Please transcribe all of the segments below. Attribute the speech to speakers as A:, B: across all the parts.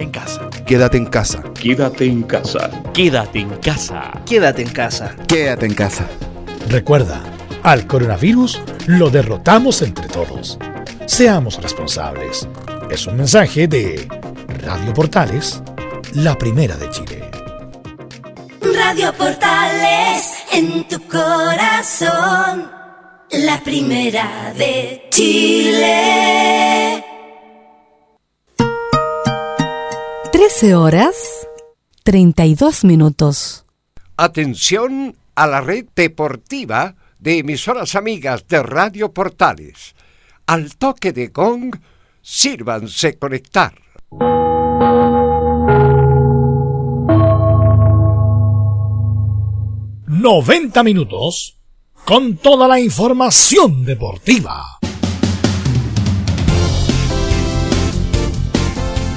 A: en casa.
B: Quédate en casa.
C: Quédate en casa.
D: Quédate en casa.
E: Quédate en casa.
F: Quédate en casa.
G: Recuerda, al coronavirus lo derrotamos entre todos. Seamos responsables. Es un mensaje de Radio Portales, la primera de Chile.
H: Radio Portales en tu corazón, la primera de Chile.
I: 13 horas 32 minutos.
J: Atención a la red deportiva de emisoras amigas de Radio Portales. Al toque de gong, sírvanse conectar.
G: ¡90 minutos con toda la información deportiva!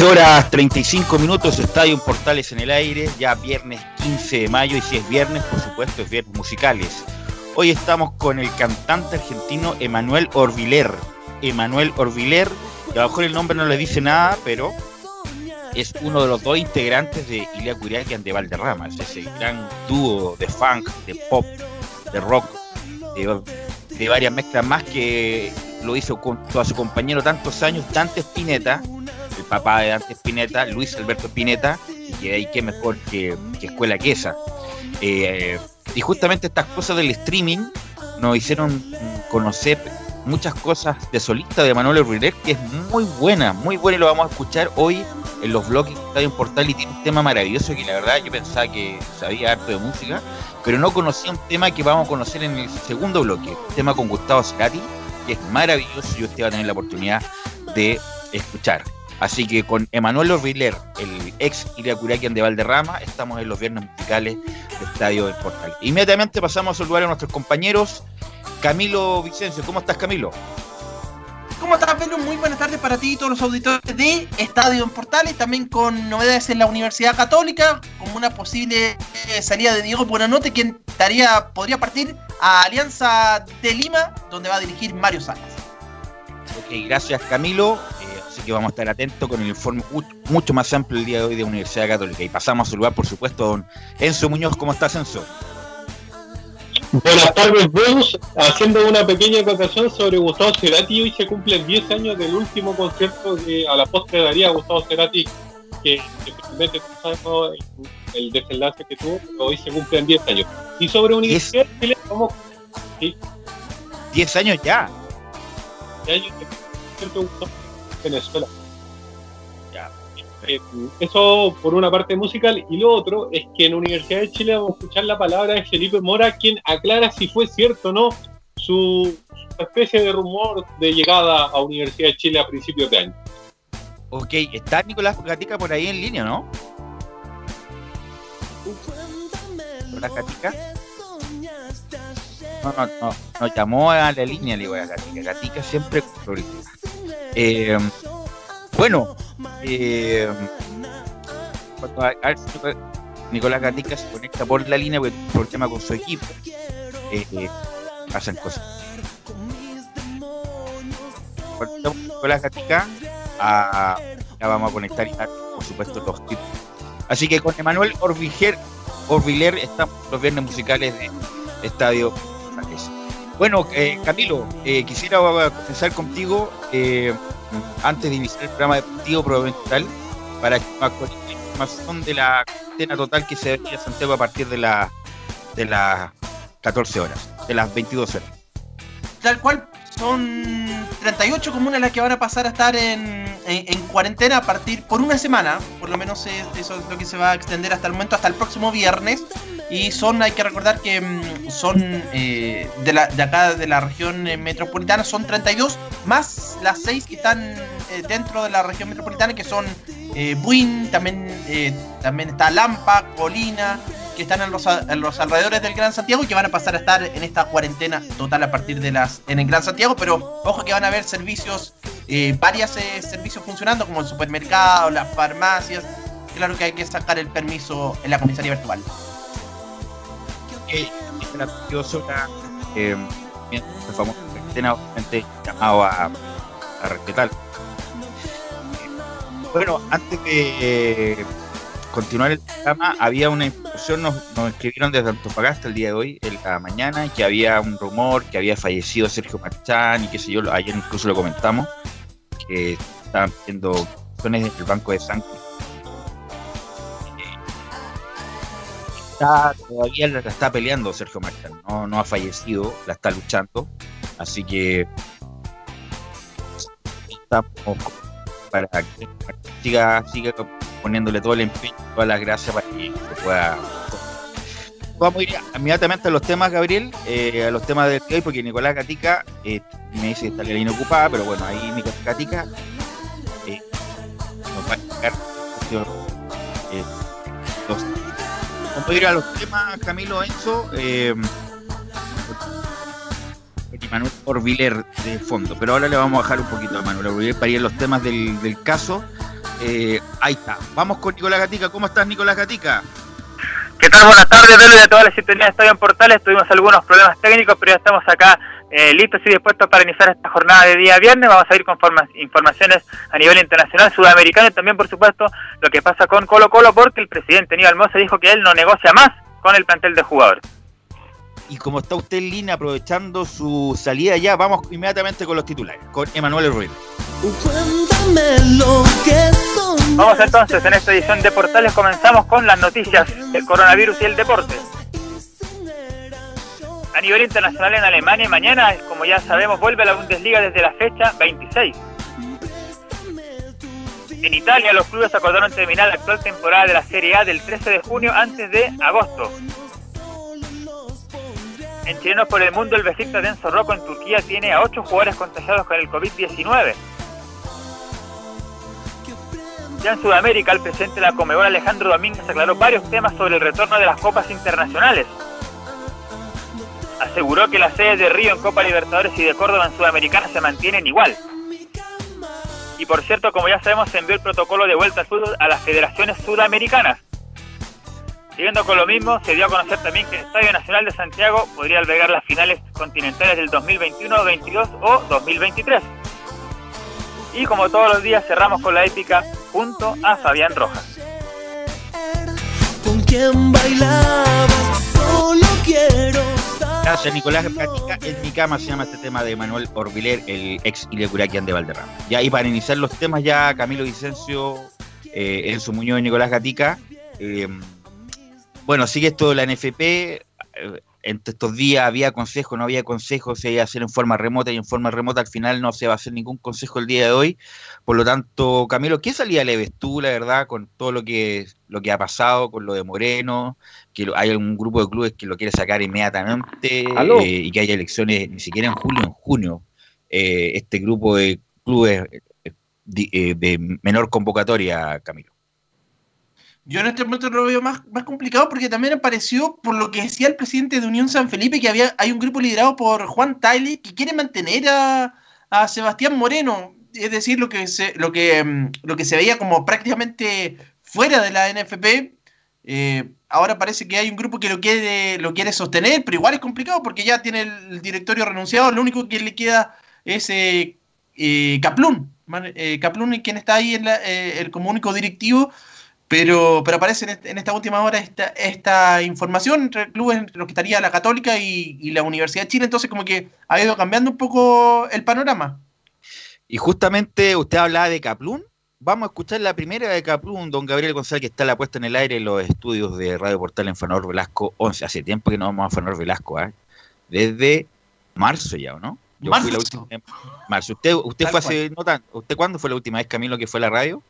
K: 13 horas 35 minutos, Estadio Portales en el aire, ya viernes 15 de mayo y si es viernes, por supuesto, es viernes musicales. Hoy estamos con el cantante argentino Emanuel Orviler. Emanuel Orviler, a lo mejor el nombre no le dice nada, pero es uno de los dos integrantes de Ilia Curiaquian de Valderrama, es ese gran dúo de funk, de pop, de rock, de, varias mezclas más que lo hizo junto a su compañero tantos años, Dante Spinetta, papá de Dante Spinetta, Luis Alberto Spinetta, y que ahí qué mejor que, que Escuela que esa. Eh, y justamente estas cosas del streaming nos hicieron conocer muchas cosas de solista de Manuel Ruiz, que es muy buena, muy buena y lo vamos a escuchar hoy en los bloques de Estadio Portal y tiene un tema maravilloso que la verdad yo pensaba que sabía harto de música, pero no conocía un tema que vamos a conocer en el segundo bloque, un tema con Gustavo Cerati, que es maravilloso y usted va a tener la oportunidad de escuchar. Así que con Emanuel Orviler, el ex Iriacuraquian de Valderrama, estamos en los viernes musicales de Estadio del Portal. Inmediatamente pasamos a saludar a nuestros compañeros. Camilo Vicencio, ¿cómo estás Camilo?
E: ¿Cómo estás, Velo? Muy buenas tardes para ti y todos los auditores de Estadio en Portales, también con novedades en la Universidad Católica, como una posible eh, salida de Diego Buenanote, quien estaría, podría partir a Alianza de Lima, donde va a dirigir Mario Salas.
K: Ok, gracias Camilo. Así que vamos a estar atentos con el informe mu- mucho más amplio el día de hoy de Universidad Católica. Y pasamos a saludar, por supuesto, a don Enzo Muñoz. ¿Cómo estás, Enzo?
L: Buenas tardes, Bruce. Haciendo una pequeña acotación sobre Gustavo Cerati, hoy se cumplen 10 años del último concierto que a la postre daría Gustavo Cerati, que, que finalmente no sabemos el, desenlace que tuvo, pero hoy se cumplen 10 años. Y sobre Universidad de Chile, vamos. Sí,
K: 10 años ya.
L: 10 años de Gustavo en Venezuela. Eh, eso por una parte musical y lo otro es que en Universidad de Chile vamos a escuchar la palabra de Felipe Mora quien aclara si fue cierto o no su, su especie de rumor de llegada a Universidad de Chile a principios de año.
K: Ok, está Nicolás Gatica por ahí en línea, ¿no? Nicolás Gatica. No, no, no, nos llamó a la línea, le digo a Gatica. Gatica siempre. Eh, bueno, eh, cuando a- Nicolás Gatica se conecta por la línea porque tiene problema con su equipo. Eh, eh, cosas. Nicolás Gatica, a- ya vamos a conectar y por supuesto los tips. Así que con Emanuel Orviger, Orviler estamos los viernes musicales de Estadio. Bueno, eh, Camilo, eh, quisiera comenzar contigo eh, antes de iniciar el programa deportivo provincial para que nos información de la cuarentena total que se vería a Santiago a partir de, la, de las 14 horas, de las 22 horas.
E: Tal cual, son 38 comunas las que van a pasar a estar en, en- en cuarentena a partir por una semana, por lo menos es- eso es lo que se va a extender hasta el momento, hasta el próximo viernes. Y son, hay que recordar que mm, son eh, de, la, de acá de la región eh, metropolitana, son 32, más las 6 que están eh, dentro de la región metropolitana, que son eh, Buin, también, eh, también está Lampa, Colina, que están en los, en los alrededores del Gran Santiago y que van a pasar a estar en esta cuarentena total a partir de las en el Gran Santiago, pero ojo que van a haber servicios, eh, varios servicios funcionando como el supermercado, las farmacias. Claro que hay que sacar el permiso en la comisaría virtual.
K: Que es la, eh, el famoso cuarentena, obviamente llamado a, a respetar. Bueno, antes de eh, continuar el programa, había una información, nos, nos escribieron desde Antofagasta el día de hoy, en la mañana, que había un rumor que había fallecido Sergio Marchán y qué sé yo, ayer incluso lo comentamos, que estaban pidiendo opciones del Banco de Sangre. Todavía la está peleando Sergio Marchán, no, no ha fallecido, la está luchando, así que estamos para que siga, siga poniéndole todo el empeño, todas las gracias para que pueda. Vamos a ir inmediatamente a los temas, Gabriel, eh, a los temas de hoy, porque Nicolás Gatica eh, me dice que está la línea ocupada, pero bueno, ahí Nicolás Gatica eh, nos va a explicar eh, los Vamos a ir a los temas, Camilo Enzo. Eh, y Manuel Orviler de fondo. Pero ahora le vamos a bajar un poquito a Manuel Orviler para ir a los temas del, caso Eh, ahí está. Vamos con Nicolás Gatica. ¿Cómo estás, Nicolás Gatica?
M: ¿Qué tal? Buenas tardes, Lelo, de toda la sintonía de Estadio en Portales. Tuvimos algunos problemas técnicos, pero ya estamos acá eh, listos y dispuestos para iniciar esta jornada de día viernes. Vamos a ir con forma- informaciones a nivel internacional, sudamericano y también, por supuesto, lo que pasa con Colo Colo, porque el presidente Aníbal Mosa dijo que él no negocia más con el plantel de jugadores.
K: Y como está usted en línea aprovechando su salida ya, vamos inmediatamente con los titulares, con Emanuel Ruiz.
N: Soñaste.
M: Vamos entonces, en esta edición de Portales comenzamos con las noticias del coronavirus y el deporte. A nivel internacional en Alemania, mañana, como ya sabemos, vuelve a la Bundesliga desde la fecha 26. En Italia, los clubes acordaron terminar la actual temporada de la Serie A del 13 de junio antes de agosto. En Chilenos por el Mundo, el Besiktas de Enzo Rocco en Turquía tiene a 8 jugadores contagiados con el COVID-19. Ya en Sudamérica, el presidente de la Comebol, Alejandro Domínguez, aclaró varios temas sobre el retorno de las copas internacionales. Aseguró que las sedes de Río en Copa Libertadores y de Córdoba en Sudamericana se mantienen igual. Y por cierto, como ya sabemos, se envió el protocolo de vuelta al fútbol a las federaciones sudamericanas. Siguiendo con lo mismo, se dio a conocer también que el Estadio Nacional de Santiago podría albergar las finales continentales del 2021, 22 o 2023. Y como todos los días cerramos con la épica junto a Fabián Rojas.
N: ¿Con quién bailabas? Solo quiero.
K: Gracias, Nicolás Gatica. En mi cama se llama este tema de Manuel Orbiler, el ex Ilecuraquian de Valderrama. Ya, y para iniciar los temas, ya Camilo Vicencio, eh, Enzo Muñoz y Nicolás Gatica. eh, bueno, sigue esto de la NFP. eh, entre estos días había consejo, no había consejo, se iba a hacer en forma remota y en forma remota al final no se va a hacer ningún consejo el día de hoy. Por lo tanto, Camilo, ¿qué salida le ves tú, la verdad, con todo lo que, lo que ha pasado, con lo de Moreno, que hay un grupo de clubes que lo quiere sacar inmediatamente eh, y que haya elecciones ni siquiera en julio, en junio? Eh, este grupo de clubes eh, eh, de menor convocatoria, Camilo.
E: Yo en este momento lo veo más, más complicado porque también apareció, por lo que decía el presidente de Unión San Felipe, que había, hay un grupo liderado por Juan Taile que quiere mantener a, a Sebastián Moreno. Es decir, lo que se, lo que, mm, lo que se veía como prácticamente fuera de la NFP. eh, ahora parece que hay un grupo que lo quiere, lo quiere sostener, pero igual es complicado porque ya tiene el directorio renunciado. Lo único que le queda es eh, eh. Man- eh, es quien está ahí en la- eh, el, como único directivo. Pero, pero aparece en, este- en esta última hora esta, esta información entre clubes entre los que estaría la Católica y, y la Universidad de Chile, entonces como que ha ido cambiando un poco el panorama.
K: Y justamente usted hablaba de Caplún. Vamos a escuchar la primera de Caplún, don Gabriel González, que está la puesta en el aire en los estudios de Radio Portal en Fanor Velasco 11. Hace tiempo que no vamos a Fanor Velasco, ¿eh? Desde marzo ya, ¿o no? Yo fui la
E: Marzo.
K: última marzo. ¿Usted, usted
E: Tal
K: fue hace no tan, ¿Usted cuándo fue la última vez, Camilo, que fue a la radio?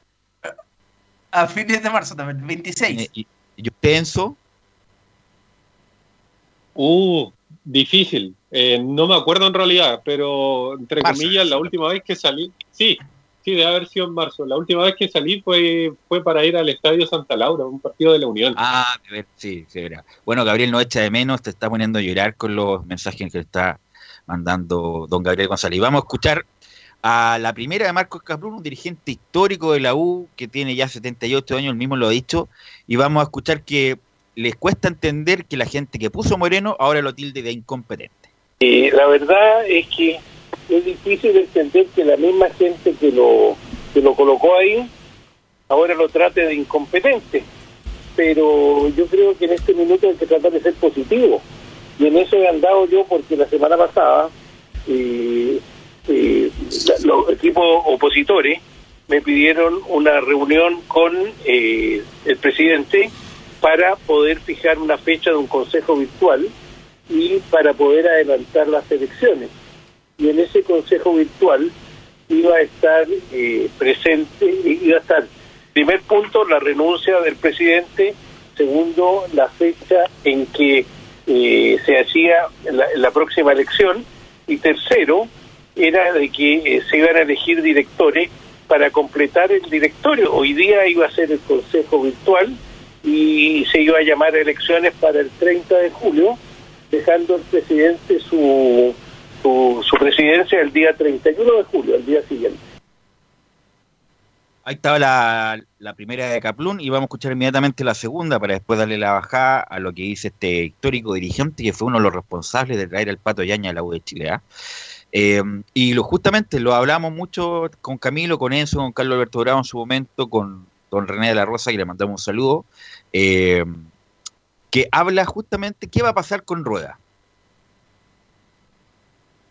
E: A fines de marzo también, 26.
K: ¿Y, y usted, Enzo?
L: Uh, difícil. Eh, no me acuerdo en realidad, pero entre
K: Marzo.
L: comillas, la última vez que salí, sí, sí, debe haber sido en marzo. La última vez que salí fue, fue para ir al Estadio Santa Laura, un partido de la Unión.
K: Ah, de ver, sí, sí, verá. Bueno, Gabriel no echa de menos, te está poniendo a llorar con los mensajes que le está mandando don Gabriel González. Y vamos a escuchar a la primera de Marcos Caprún, un dirigente histórico de la U que tiene ya 78 años, el mismo lo ha dicho, y vamos a escuchar que les cuesta entender que la gente que puso Moreno ahora lo tilde de incompetente.
O: Eh, la verdad es que es difícil entender que la misma gente que lo, que lo colocó ahí ahora lo trate de incompetente. Pero yo creo que en este minuto hay que tratar de ser positivo. Y en eso he andado yo porque la semana pasada eh, eh, los equipos opositores me pidieron una reunión con eh, el presidente para poder fijar una fecha de un consejo virtual y para poder adelantar las elecciones. Y en ese consejo virtual iba a estar eh, presente, iba a estar, primer punto, la renuncia del presidente, segundo, la fecha en que eh, se hacía la, la próxima elección, y tercero, era de que eh, se iban a elegir directores para completar el directorio. Hoy día iba a ser el consejo virtual y se iba a llamar a elecciones para el 30 de julio, dejando el presidente su, su, su presidencia el día 31 de julio, el día siguiente.
K: Ahí estaba la, la primera de Caplún y vamos a escuchar inmediatamente la segunda para después darle la bajada a lo que dice este histórico dirigente que fue uno de los responsables de traer al Pato Yaña a la U de Chile. ¿ah? Eh, y lo, justamente lo hablamos mucho con Camilo, con Enzo, con Carlos Alberto Bravo en su momento, con don René de la Rosa, que le mandamos un saludo, eh, que habla justamente qué va a pasar con Rueda.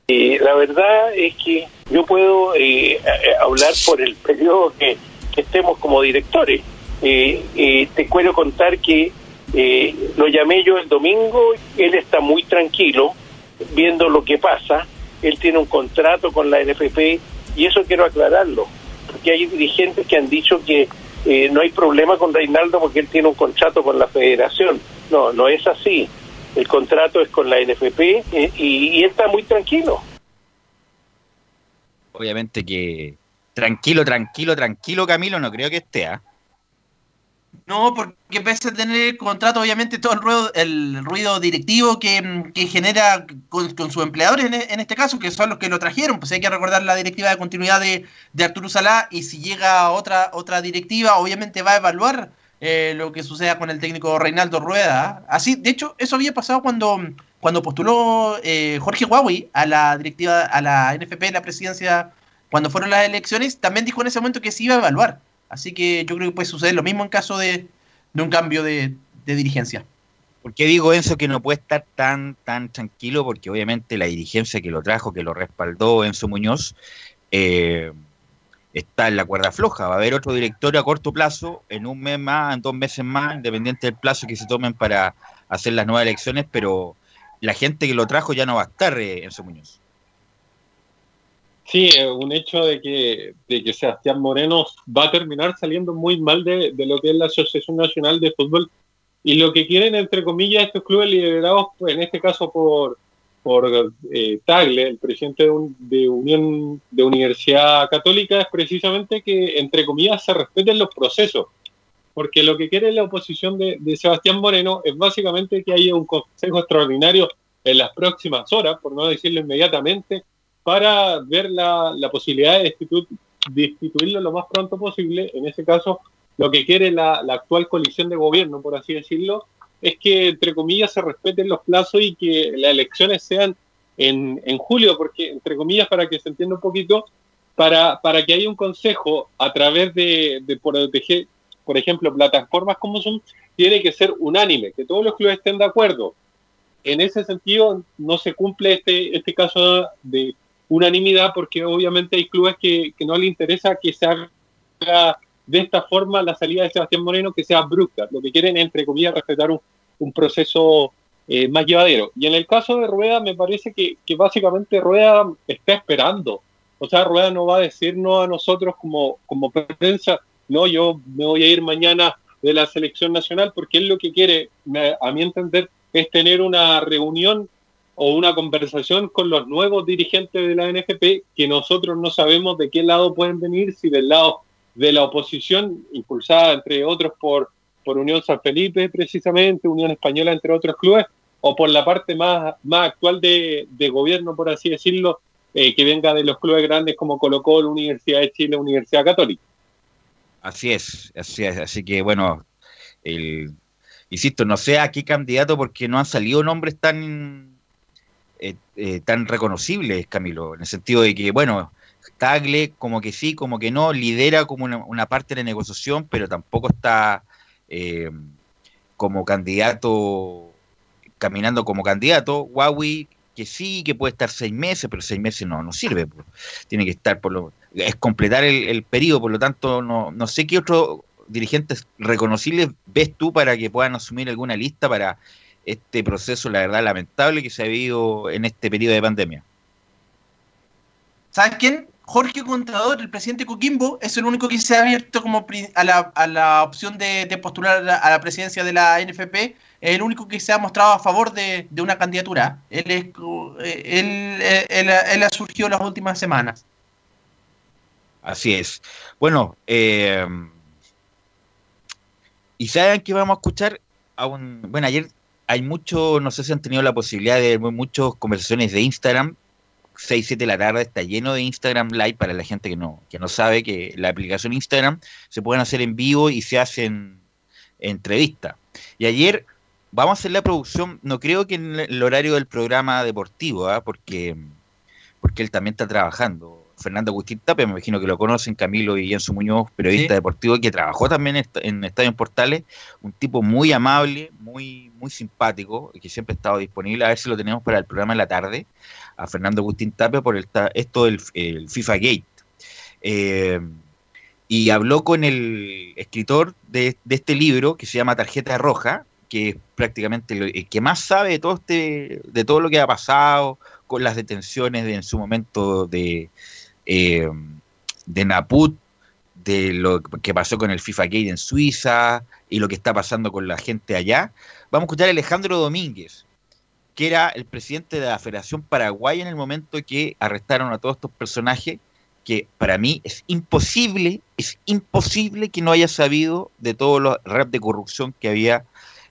O: Eh, la verdad es que yo puedo eh, hablar por el periodo que, que estemos como directores. Eh, eh, te quiero contar que lo llamé yo el domingo, él está muy tranquilo viendo lo que pasa, él tiene un contrato con la NFP y eso quiero aclararlo, porque hay dirigentes que han dicho que eh, no hay problema con Reinaldo porque él tiene un contrato con la federación. No, no es así. El contrato es con la NFP eh, y, él está muy tranquilo.
K: Obviamente que tranquilo, tranquilo, tranquilo, Camilo, no creo que esté. ¿ah?
E: No, porque pese a tener el contrato, obviamente todo el ruido, el ruido directivo que, genera con, con sus empleadores en, en, este caso, que son los que lo trajeron, pues hay que recordar la directiva de continuidad de, de Arturo Salá y si llega otra, otra directiva, obviamente va a evaluar eh, lo que suceda con el técnico Reinaldo Rueda. Así, de hecho, eso había pasado cuando, cuando postuló eh, Jorge Huawei a la directiva, a la NFP, la presidencia, cuando fueron las elecciones, también dijo en ese momento que se iba a evaluar. Así que yo creo que puede suceder lo mismo en caso de, un cambio de, dirigencia.
K: ¿Por qué digo Enzo que no puede estar tan, tan tranquilo? Porque obviamente la dirigencia que lo trajo, que lo respaldó Enzo Muñoz, eh, está en la cuerda floja. Va a haber otro directorio a corto plazo, en un mes más, en dos meses más, independiente del plazo que se tomen para hacer las nuevas elecciones, pero la gente que lo trajo ya no va a estar, eh, Enzo Muñoz.
L: Sí, un hecho de que, de que Sebastián Moreno va a terminar saliendo muy mal de, de, lo que es la Asociación Nacional de Fútbol y lo que quieren, entre comillas, estos clubes liderados, pues, en este caso por, por eh, Tagle, el presidente de, un, de, Unión de Universidad Católica, es precisamente que, entre comillas, se respeten los procesos. Porque lo que quiere la oposición de, de Sebastián Moreno es básicamente que haya un consejo extraordinario en las próximas horas, por no decirlo inmediatamente, para ver la, la posibilidad de, destituir, de destituirlo lo más pronto posible. En ese caso, lo que quiere la, la, actual coalición de gobierno, por así decirlo, es que, entre comillas, se respeten los plazos y que las elecciones sean en, en julio, porque, entre comillas, para que se entienda un poquito, para, para que haya un consejo a través de, de proteger, por ejemplo, plataformas como Zoom, tiene que ser unánime, que todos los clubes estén de acuerdo. En ese sentido, no se cumple este, este caso de unanimidad porque obviamente hay clubes que, no le interesa que se haga de esta forma la salida de Sebastián Moreno que sea brusca. Lo que quieren, entre comillas, respetar un, un proceso eh, más llevadero. Y en el caso de Rueda, me parece que, que, básicamente Rueda está esperando. O sea, Rueda no va a decirnos a nosotros como, como prensa, no, yo me voy a ir mañana de la selección nacional porque él lo que quiere, a mi entender, es tener una reunión o una conversación con los nuevos dirigentes de la NFP que nosotros no sabemos de qué lado pueden venir, si del lado de la oposición, impulsada entre otros por, por Unión San Felipe precisamente, Unión Española entre otros clubes, o por la parte más, más actual de, de gobierno, por así decirlo, eh, que venga de los clubes grandes como Colo Colo, Universidad de Chile, Universidad Católica.
K: Así es, así es, así que bueno, el, insisto, no sé a qué candidato porque no han salido nombres tan eh, eh, tan reconocibles, Camilo, en el sentido de que, bueno, Tagle como que sí, como que no, lidera como una, una parte de la negociación, pero tampoco está eh, como candidato, caminando como candidato. Huawei, que sí, que puede estar seis meses, pero seis meses no, no sirve. Tiene que estar, por lo, es completar el, el periodo, por lo tanto, no, no sé qué otros dirigentes reconocibles ves tú para que puedan asumir alguna lista para este proceso, la verdad, lamentable que se ha vivido en este periodo de pandemia.
E: ¿Sabes quién? Jorge Contador, el presidente Coquimbo, es el único que se ha abierto como a la, a la opción de, de postular a la, presidencia de la NFP, es el único que se ha mostrado a favor de, de una candidatura. Él, es, él, él, él, ha surgido en las últimas semanas.
K: Así es. Bueno, eh, y saben que vamos a escuchar a un. Bueno, ayer hay mucho, no sé si han tenido la posibilidad de ver muchas conversaciones de Instagram 6, 7 de la tarde está lleno de Instagram Live para la gente que no, que no sabe que la aplicación Instagram se pueden hacer en vivo y se hacen entrevistas. Y ayer vamos a hacer la producción, no creo que en el horario del programa deportivo, ¿ah? porque, porque él también está trabajando. Fernando Agustín Tapia, me imagino que lo conocen, Camilo Guillenzo Muñoz, periodista
E: Sí.
K: deportivo que trabajó también en, est- en Estadio en Portales, un tipo muy amable, muy, muy simpático, y que siempre ha estado disponible, a ver si lo tenemos para el programa en la tarde, a Fernando Agustín Tapia por el, esto del el FIFA Gate. Eh, y habló con el escritor de, de este libro que se llama Tarjeta Roja, que es prácticamente el que más sabe de todo este, de todo lo que ha pasado, con las detenciones de, en su momento de, eh, de Naput, de lo que pasó con el FIFA Gate en Suiza y lo que está pasando con la gente allá. Vamos a escuchar a Alejandro Domínguez, que era el presidente de la Federación Paraguaya en el momento que arrestaron a todos estos personajes, que para mí es imposible, es imposible que no haya sabido de todos los rap de corrupción que había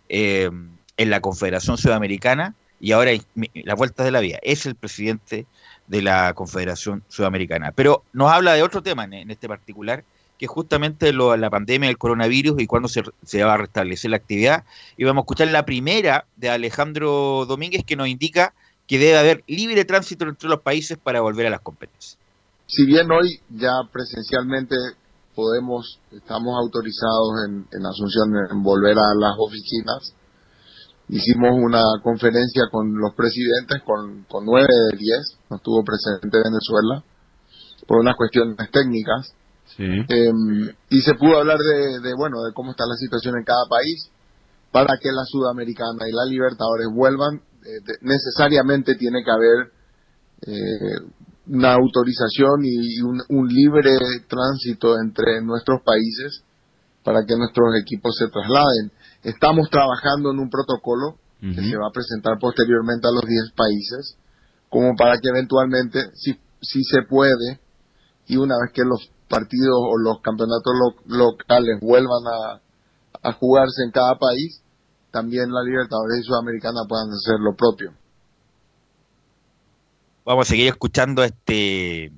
K: eh, en la Confederación Sudamericana y ahora es mi- la vuelta de la vida. Es el presidente de la Confederación Sudamericana. Pero nos habla de otro tema en este particular, que justamente lo- la pandemia del coronavirus y cuándo se, va a restablecer la actividad. Y vamos a escuchar la primera de Alejandro Domínguez que nos indica que debe haber libre tránsito entre los países para volver a las competencias.
P: si bien hoy ya presencialmente podemos, estamos autorizados en, Asunción en volver a las oficinas, hicimos una conferencia con los presidentes, con, con nueve de diez, no estuvo presente Venezuela, por unas cuestiones técnicas, Eh, y se pudo hablar de, de, bueno, de cómo está la situación en cada país, para que la Sudamericana y la Libertadores vuelvan, eh, de- necesariamente tiene que haber eh, una autorización y un, un libre tránsito entre nuestros países para que nuestros equipos se trasladen. Estamos trabajando en un protocolo que se va a presentar posteriormente a los 10 países, como para que eventualmente, si, si se puede, y una vez que los partidos o los campeonatos lo- locales vuelvan a, jugarse en cada país, también la Libertadores y Sudamericana puedan hacer lo propio.
K: Vamos a seguir escuchando este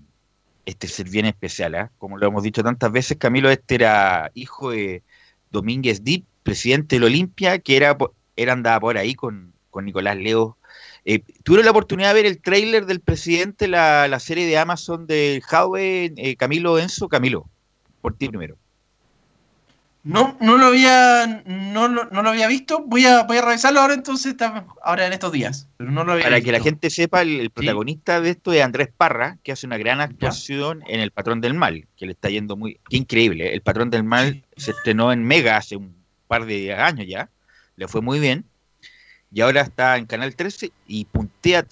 K: este ser bien especial, ¿ah? como lo hemos dicho tantas veces, Camilo, este era hijo de Domínguez Dip, presidente del Olimpia, que era, era andaba por ahí con, con Nicolás Leo. Eh, ¿Tuvieron la oportunidad de ver el tráiler del presidente, la, la serie de Amazon del Howe, eh, Camilo Enzo? Camilo, por ti primero.
E: No, no lo había, no, no lo había visto. Voy a, voy a revisarlo ahora entonces, ahora en estos días. Pero no lo había
K: Para
E: visto.
K: que la gente sepa, el, el protagonista de esto es Andrés Parra, que hace una gran actuación en El Patrón del Mal, que le está yendo muy... Qué increíble, ¿eh? El Patrón del Mal se estrenó en Mega hace un par de años ya, le fue muy bien, y ahora está en Canal 13 y puntea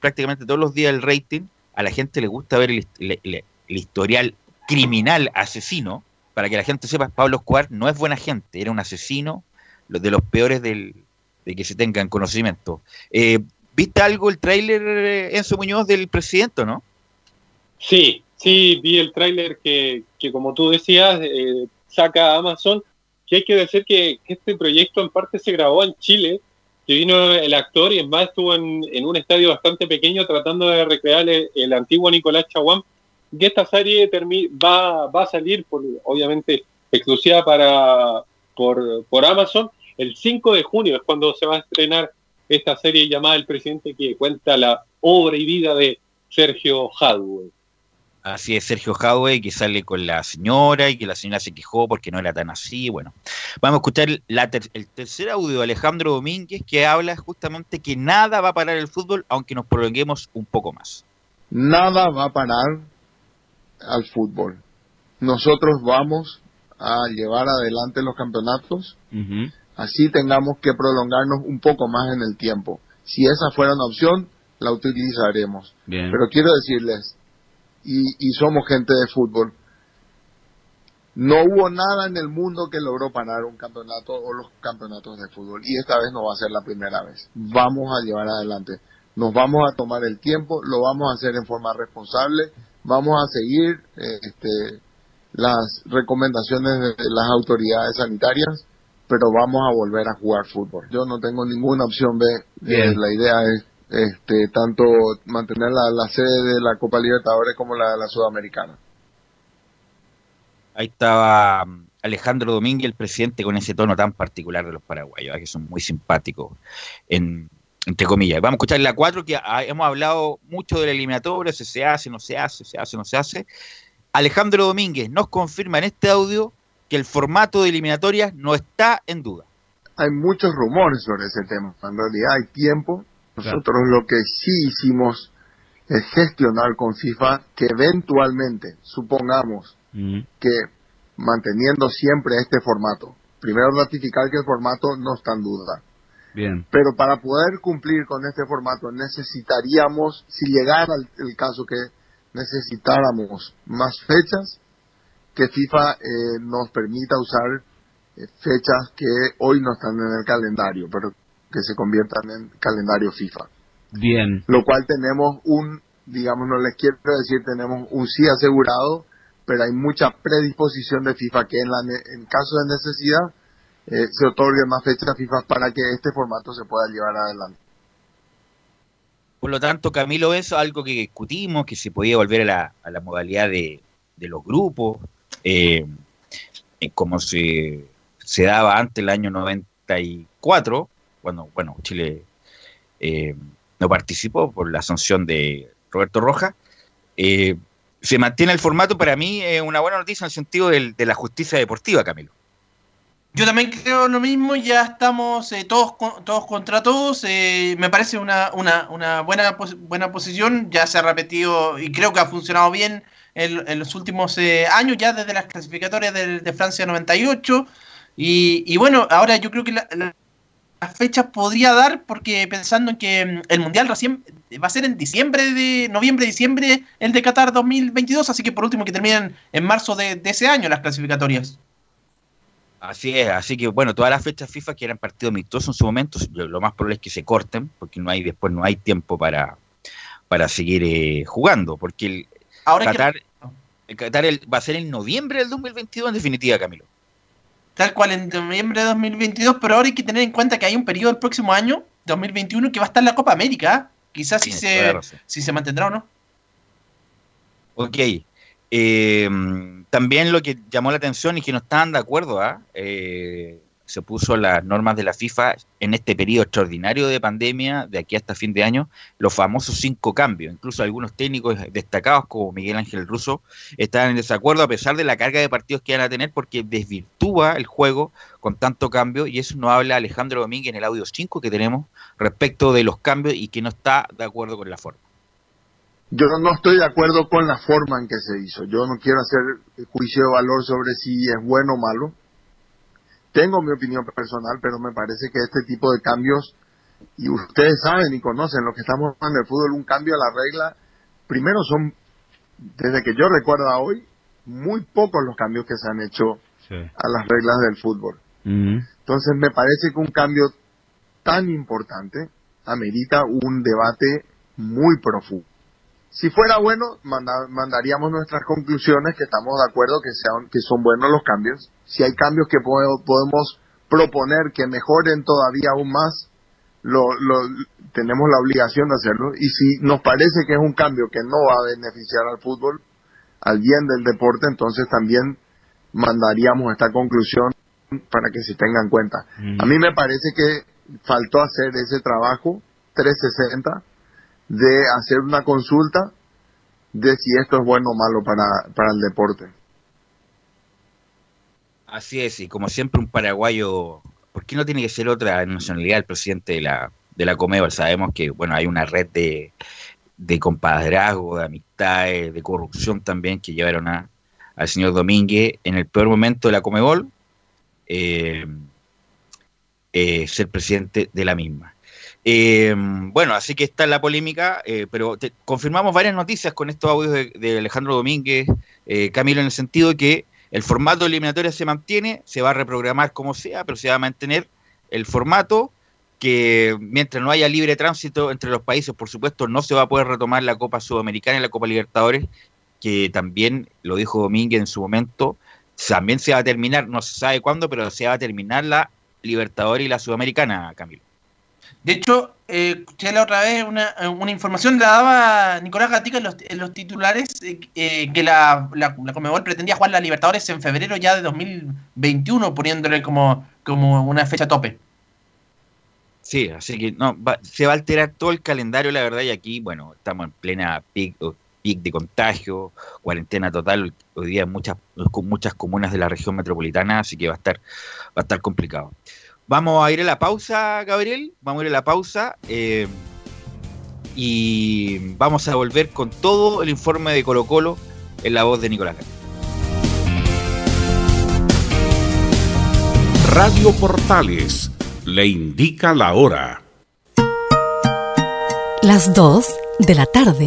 K: prácticamente todos los días el rating. A la gente le gusta ver el, historial criminal asesino, para que la gente sepa, Pablo Escobar no es buena gente, era un asesino, de los peores del, de que se tengan conocimiento. Eh, ¿Viste algo el tráiler, eh, Enzo Muñoz, del presidente, no?
L: Sí, sí, vi el tráiler que, que, como tú decías, eh, saca Amazon, que hay que decir que este proyecto en parte se grabó en Chile, que vino el actor y es más estuvo en, en un estadio bastante pequeño tratando de recrear el, antiguo Nicolás Chaguán, y esta serie va, va a salir, por, obviamente, exclusiva para por, por Amazon, el 5 de junio es cuando se va a estrenar esta serie llamada El Presidente que cuenta la obra y vida de Sergio Hadway.
K: Así es, Sergio Howe, que sale con la señora y que la señora se quejó porque no era tan así. Bueno, vamos a escuchar la ter- el tercer audio de Alejandro Domínguez que habla justamente que nada va a parar el fútbol aunque nos prolonguemos un poco más.
P: Nada va a parar al fútbol. Nosotros vamos a llevar adelante los campeonatos, así tengamos que prolongarnos un poco más en el tiempo. Si esa fuera una opción, la utilizaremos.
M: Bien.
P: Pero quiero decirles, y, y somos gente de fútbol, no hubo nada en el mundo que logró parar un campeonato o los campeonatos de fútbol. Y esta vez no va a ser la primera vez. Vamos a llevar adelante. Nos vamos a tomar el tiempo, lo vamos a hacer en forma responsable, vamos a seguir eh, este, las recomendaciones de las autoridades sanitarias, pero vamos a volver a jugar fútbol. Yo no tengo ninguna opción B. Eh, la idea es este, tanto mantener la, la sede de la Copa Libertadores como la de la Sudamericana.
K: Ahí estaba mm, Alejandro Domínguez, el presidente, con ese tono tan particular de los paraguayos, ¿eh? que son muy simpáticos, en, entre comillas. Vamos a escuchar la 4, que ah, hemos hablado mucho de la eliminatoria, si se hace, no se hace, se hace, no se hace. Alejandro Domínguez nos confirma en este audio que el formato de eliminatorias no está en duda.
P: Hay muchos rumores sobre ese tema. En realidad hay tiempo. Nosotros lo que sí hicimos es gestionar con FIFA que eventualmente, supongamos, que manteniendo siempre este formato, primero ratificar que el formato no está en duda.
M: Bien.
P: Pero para poder cumplir con este formato necesitaríamos, si llegara el, el caso que necesitáramos más fechas, que FIFA eh, nos permita usar eh, fechas que hoy no están en el calendario, pero que se conviertan en calendario FIFA.
M: Bien.
P: Lo cual tenemos un, digamos, no les quiero decir, tenemos un sí asegurado, pero hay mucha predisposición de FIFA que en, la, ne- en caso de necesidad eh, se otorguen más fechas FIFA para que este formato se pueda llevar adelante.
K: Por lo tanto, Camilo, eso es algo que discutimos, que se podía volver a la, a la modalidad de, de los grupos, eh, eh, como se, se daba antes el año 94, cuando, bueno, Chile eh, no participó por la sanción de Roberto Rojas. Eh, se mantiene el formato, para mí es una buena noticia en el sentido del- de la justicia deportiva, Camilo.
E: Yo también creo lo mismo, ya estamos eh, todos todos contra todos, eh, me parece una, una, una buena, buena posición, ya se ha repetido y creo que ha funcionado bien en, en los últimos eh, años, ya desde las clasificatorias del- de, Francia 98, y, y bueno, ahora yo creo que la- las fechas podría dar, porque pensando en que mm, el Mundial recién va a ser en diciembre, de noviembre, diciembre, el de Qatar 2022, así que por último que terminen en marzo de, de ese año las clasificatorias.
K: Así es, así que bueno, todas las fechas FIFA que eran partidos amistosos en su momento, lo más probable es que se corten, porque no hay después no hay tiempo para, para seguir eh, jugando, porque el
E: Ahora que-
K: Qatar, el Qatar el- va a ser en noviembre del 2022 en definitiva, Camilo.
E: Tal cual en noviembre de 2022, pero ahora hay que tener en cuenta que hay un periodo el próximo año, 2021, que va a estar la Copa América. Quizás si se, si se mantendrá o no.
K: Ok. Eh, también lo que llamó la atención y que no estaban de acuerdo, ¿ah? Eh, se puso las normas de la FIFA en este periodo extraordinario de pandemia, de aquí hasta fin de año, los famosos cinco cambios. Incluso algunos técnicos destacados, como Miguel Ángel Russo, estaban en desacuerdo a pesar de la carga de partidos que van a tener, porque desvirtúa el juego con tanto cambio, y eso nos habla Alejandro Domínguez en el audio 5 que tenemos respecto de los cambios y que no está de acuerdo con la forma.
P: Yo no estoy de acuerdo con la forma en que se hizo. Yo no quiero hacer juicio de valor sobre si es bueno o malo. Tengo mi opinión personal, pero me parece que este tipo de cambios, y ustedes saben y conocen lo que estamos en el fútbol, un cambio a la regla, primero son, desde que yo recuerdo a hoy, muy pocos los cambios que se han hecho a las reglas del fútbol. Entonces me parece que un cambio tan importante amerita un debate muy profundo. Si fuera bueno, manda- mandaríamos nuestras conclusiones, que estamos de acuerdo que, sean, que son buenos los cambios. Si hay cambios que po- podemos proponer que mejoren todavía aún más, lo, lo- tenemos la obligación de hacerlo. Y si nos parece que es un cambio que no va a beneficiar al fútbol, al bien del deporte, entonces también mandaríamos esta conclusión para que se tenga en cuenta. A mí me parece que faltó hacer ese trabajo 360 de hacer una consulta de si esto es bueno o malo para, para el deporte.
K: Así es, y como siempre un paraguayo, ¿por qué no tiene que ser otra nacionalidad el presidente de la, de la Comebol? Sabemos que, bueno, hay una red de, de compadrazgo, de amistades, de corrupción también que llevaron a, al señor Domínguez en el peor momento de la Comebol, eh, eh, ser presidente de la misma. Eh, bueno, así que está la polémica, eh, pero te- confirmamos varias noticias con estos audios de, Alejandro Domínguez, eh, Camilo, en el sentido de que el formato de eliminatoria se mantiene, se va a reprogramar como sea, pero se va a mantener el formato que mientras no haya libre tránsito entre los países, por supuesto, no se va a poder retomar la Copa Sudamericana y la Copa Libertadores, que también lo dijo Domínguez en su momento, también se va a terminar, no se sabe cuándo, pero se va a terminar la Libertadores y la Sudamericana, Camilo.
E: De hecho, eh, escuché la otra vez una, una información, la daba Nicolás Gatica en los, titulares, eh, eh, que la, la, la Conmebol pretendía jugar la Libertadores en febrero ya de 2021, poniéndole como, como una fecha tope.
K: Sí, así que no, va- se va a alterar todo el calendario, la verdad, y aquí, bueno, estamos en plena o- pic de contagio, cuarentena total, hoy día en muchas, muchas comunas de la región metropolitana, así que va a estar, va a estar complicado. Vamos a ir a la pausa, Gabriel, vamos a ir a la pausa, eh, y vamos a volver con todo el informe de Colo Colo en la voz de Nicolás.
Q: Radio Portales le indica la hora.
I: Las 2 de la tarde.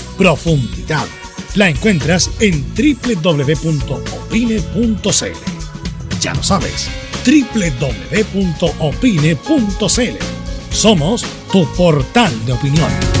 G: profundidad. La encuentras en www.opine.cl. Ya lo sabes, www.opine.cl. Somos tu portal de opinión.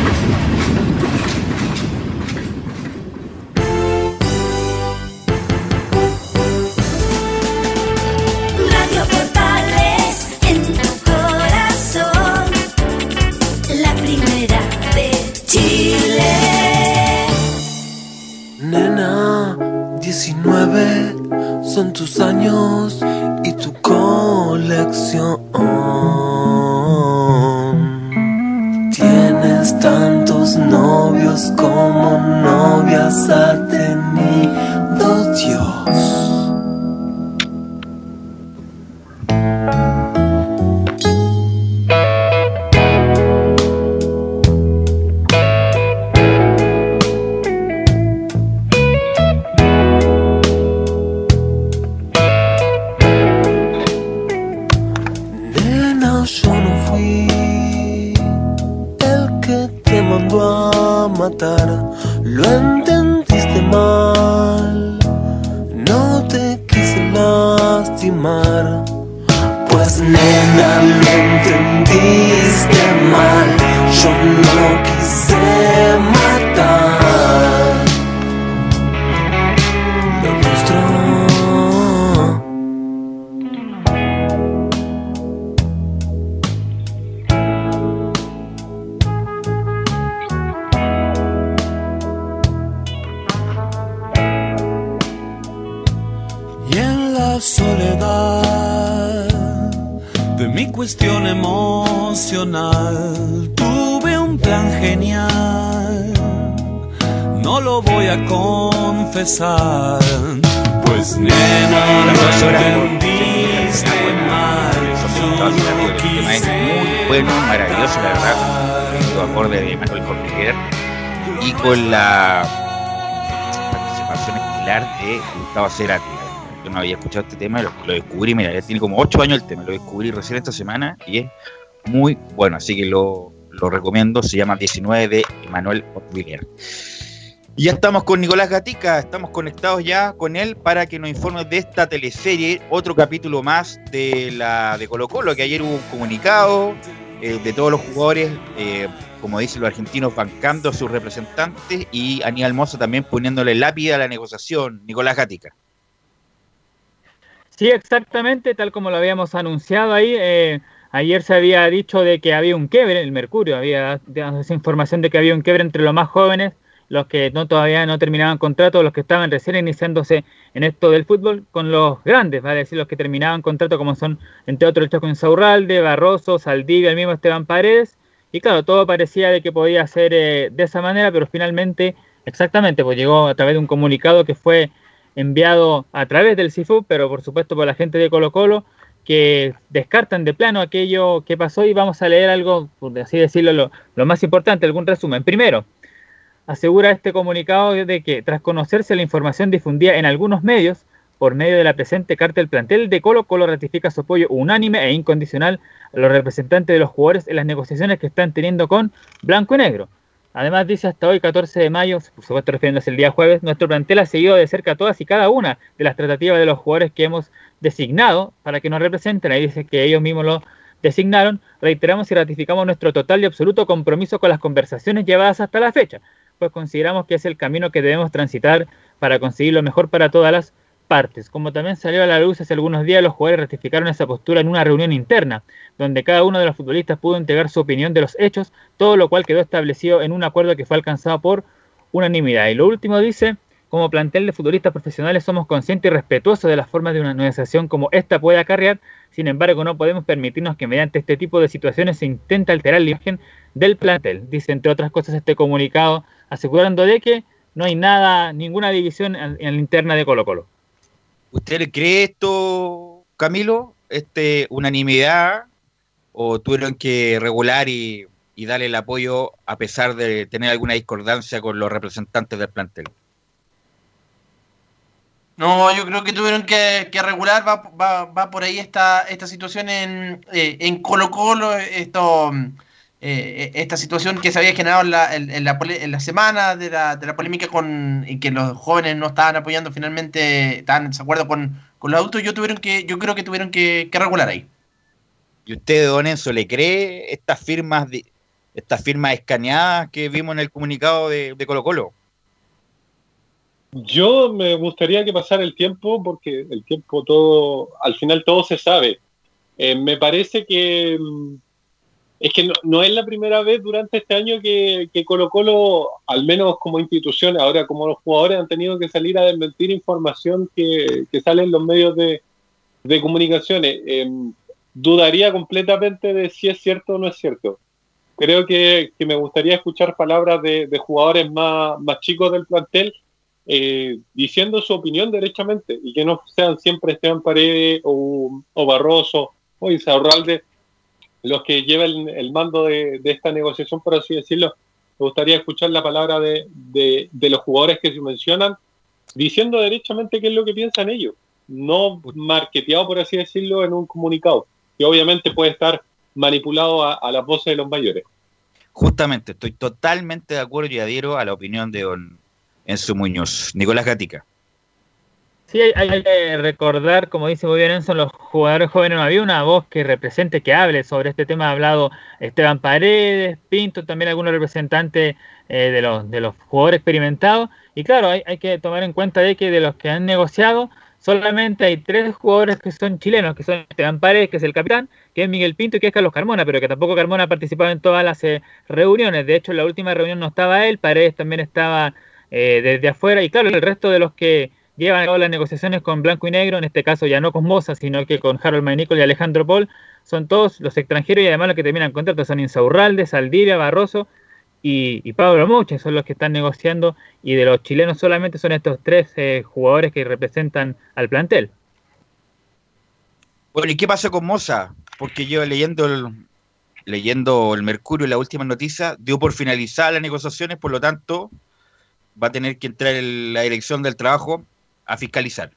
N: Son tus años y tu colección. Tienes tantos tantos novios como novias ha tenido Dios.
K: Este tema, lo, descubrí, mira, ya tiene como 8 años el tema, lo descubrí recién esta semana y es muy bueno, así que lo, lo recomiendo, se llama 19 de Manuel Cortiguer. Y ya estamos con Nicolás Gatica, estamos conectados ya con él para que nos informe de esta teleserie, otro capítulo más de la de Colo Colo, que ayer hubo un comunicado eh, de todos los jugadores, eh, como dicen los argentinos, bancando a sus representantes y Aníbal Mozo también poniéndole lápida a la negociación. Nicolás Gatica.
M: Sí, exactamente, tal como lo habíamos anunciado ahí. eh, ayer se había dicho de que había un quiebre, el Mercurio había esa información de que había un quiebre entre los más jóvenes, los que no todavía no terminaban contrato, los que estaban recién iniciándose en esto del fútbol, con los grandes, vale decir, los que terminaban contrato, como son, entre otros, el Chaco Insaurralde, Barroso, Saldivia, el mismo Esteban Paredes. Y claro, todo parecía de que podía ser eh, de esa manera, pero finalmente, exactamente, pues llegó a través de un comunicado que fue enviado a través del CIFU, pero por supuesto por la gente de Colo Colo, que descartan de plano aquello que pasó y vamos a leer algo, por así decirlo, lo, lo más importante, algún resumen. Primero, asegura este comunicado de que tras conocerse la información difundida en algunos medios, por medio de la presente carta, el plantel de Colo Colo ratifica su apoyo unánime e incondicional a los representantes de los jugadores en las negociaciones que están teniendo con Blanco y Negro. Además dice hasta hoy, 14 de mayo, por supuesto refiriéndose el día jueves, nuestro plantel ha seguido de cerca todas y cada una de las tratativas de los jugadores que hemos designado para que nos representen. Ahí dice que ellos mismos lo designaron. Reiteramos y ratificamos nuestro total y absoluto compromiso con las conversaciones llevadas hasta la fecha, pues consideramos que es el camino que debemos transitar para conseguir lo mejor para todas las partes. Como también salió a la luz hace algunos días, los jugadores ratificaron esa postura en una reunión interna, donde cada uno de los futbolistas pudo entregar su opinión de los hechos, todo lo cual quedó establecido en un acuerdo que fue alcanzado por unanimidad. Y lo último dice, como plantel de futbolistas profesionales somos conscientes y respetuosos de las formas de una negociación como esta puede acarrear, sin embargo no podemos permitirnos que mediante este tipo de situaciones se intente alterar la imagen del plantel, dice entre otras cosas este comunicado, asegurando de que no hay nada, ninguna división en la interna de Colo Colo.
K: ¿Usted cree esto, Camilo? Este, ¿Unanimidad? ¿O tuvieron que regular y, y darle el apoyo a pesar de tener alguna discordancia con los representantes del plantel?
E: No, yo creo que tuvieron que, que regular, va, va, va por ahí esta, esta situación en, eh, en Colo Colo, esto, eh, esta situación que se había generado en la, en, en la, en la semana de la, de la polémica con y que los jóvenes no estaban apoyando finalmente, estaban en desacuerdo con, con los autos, yo, tuvieron que, yo creo que tuvieron que, que regular ahí.
K: ¿Y usted, don Enzo, le cree estas firmas de estas firmas escaneadas que vimos en el comunicado de, de Colo Colo?
L: Yo me gustaría que pasara el tiempo porque el tiempo todo, al final todo se sabe. Eh, me parece que mm, es que no, no es la primera vez durante este año que, que Colo Colo, al menos como institución, ahora como los jugadores han tenido que salir a desmentir información que, que sale en los medios de, de comunicaciones. Eh, dudaría completamente de si es cierto o no es cierto. creo que, que me gustaría escuchar palabras de, de jugadores más, más chicos del plantel eh, diciendo su opinión derechamente y que no sean siempre Esteban Paredes o, o Barroso o Isaurralde los que llevan el mando de, esta negociación, por así decirlo. Me gustaría escuchar la palabra de, de, de los jugadores que se mencionan diciendo derechamente qué es lo que piensan ellos, no marketeado, por así decirlo, en un comunicado, que obviamente puede estar manipulado a, a las voces de los mayores.
K: Justamente, estoy totalmente de acuerdo y adhiero a la opinión de don Enzo Muñoz. Nicolás Gatica.
M: Sí, hay, hay que recordar, como dice muy bien Enzo, los jugadores jóvenes no había una voz que represente, que hable sobre este tema. Ha hablado Esteban Paredes, Pinto, también algunos representantes eh, de, los, de los jugadores experimentados. Y claro, hay, hay que tomar en cuenta de que de los que han negociado, solamente hay tres jugadores que son chilenos, que son Esteban Paredes, que es el capitán, que es Miguel Pinto y que es Carlos Carmona, pero que tampoco Carmona ha participado en todas las eh, reuniones. De hecho, en la última reunión no estaba él, Paredes también estaba eh, desde afuera. Y claro, el resto de los que llevan a cabo las negociaciones con Blanco y Negro, en este caso ya no con Moza, sino que con Harold Maynicol y Alejandro Paul, son todos los extranjeros y además los que terminan contratos son Insaurralde, Saldivia, Barroso y, Pablo Mouche, son los que están negociando y de los chilenos solamente son estos tres eh, jugadores que representan al plantel.
K: Bueno, ¿y qué pasa con Moza? Porque yo leyendo el, leyendo el Mercurio, la última noticia, dio por finalizar las negociaciones, por lo tanto, va a tener que entrar en la dirección del trabajo a fiscalizar.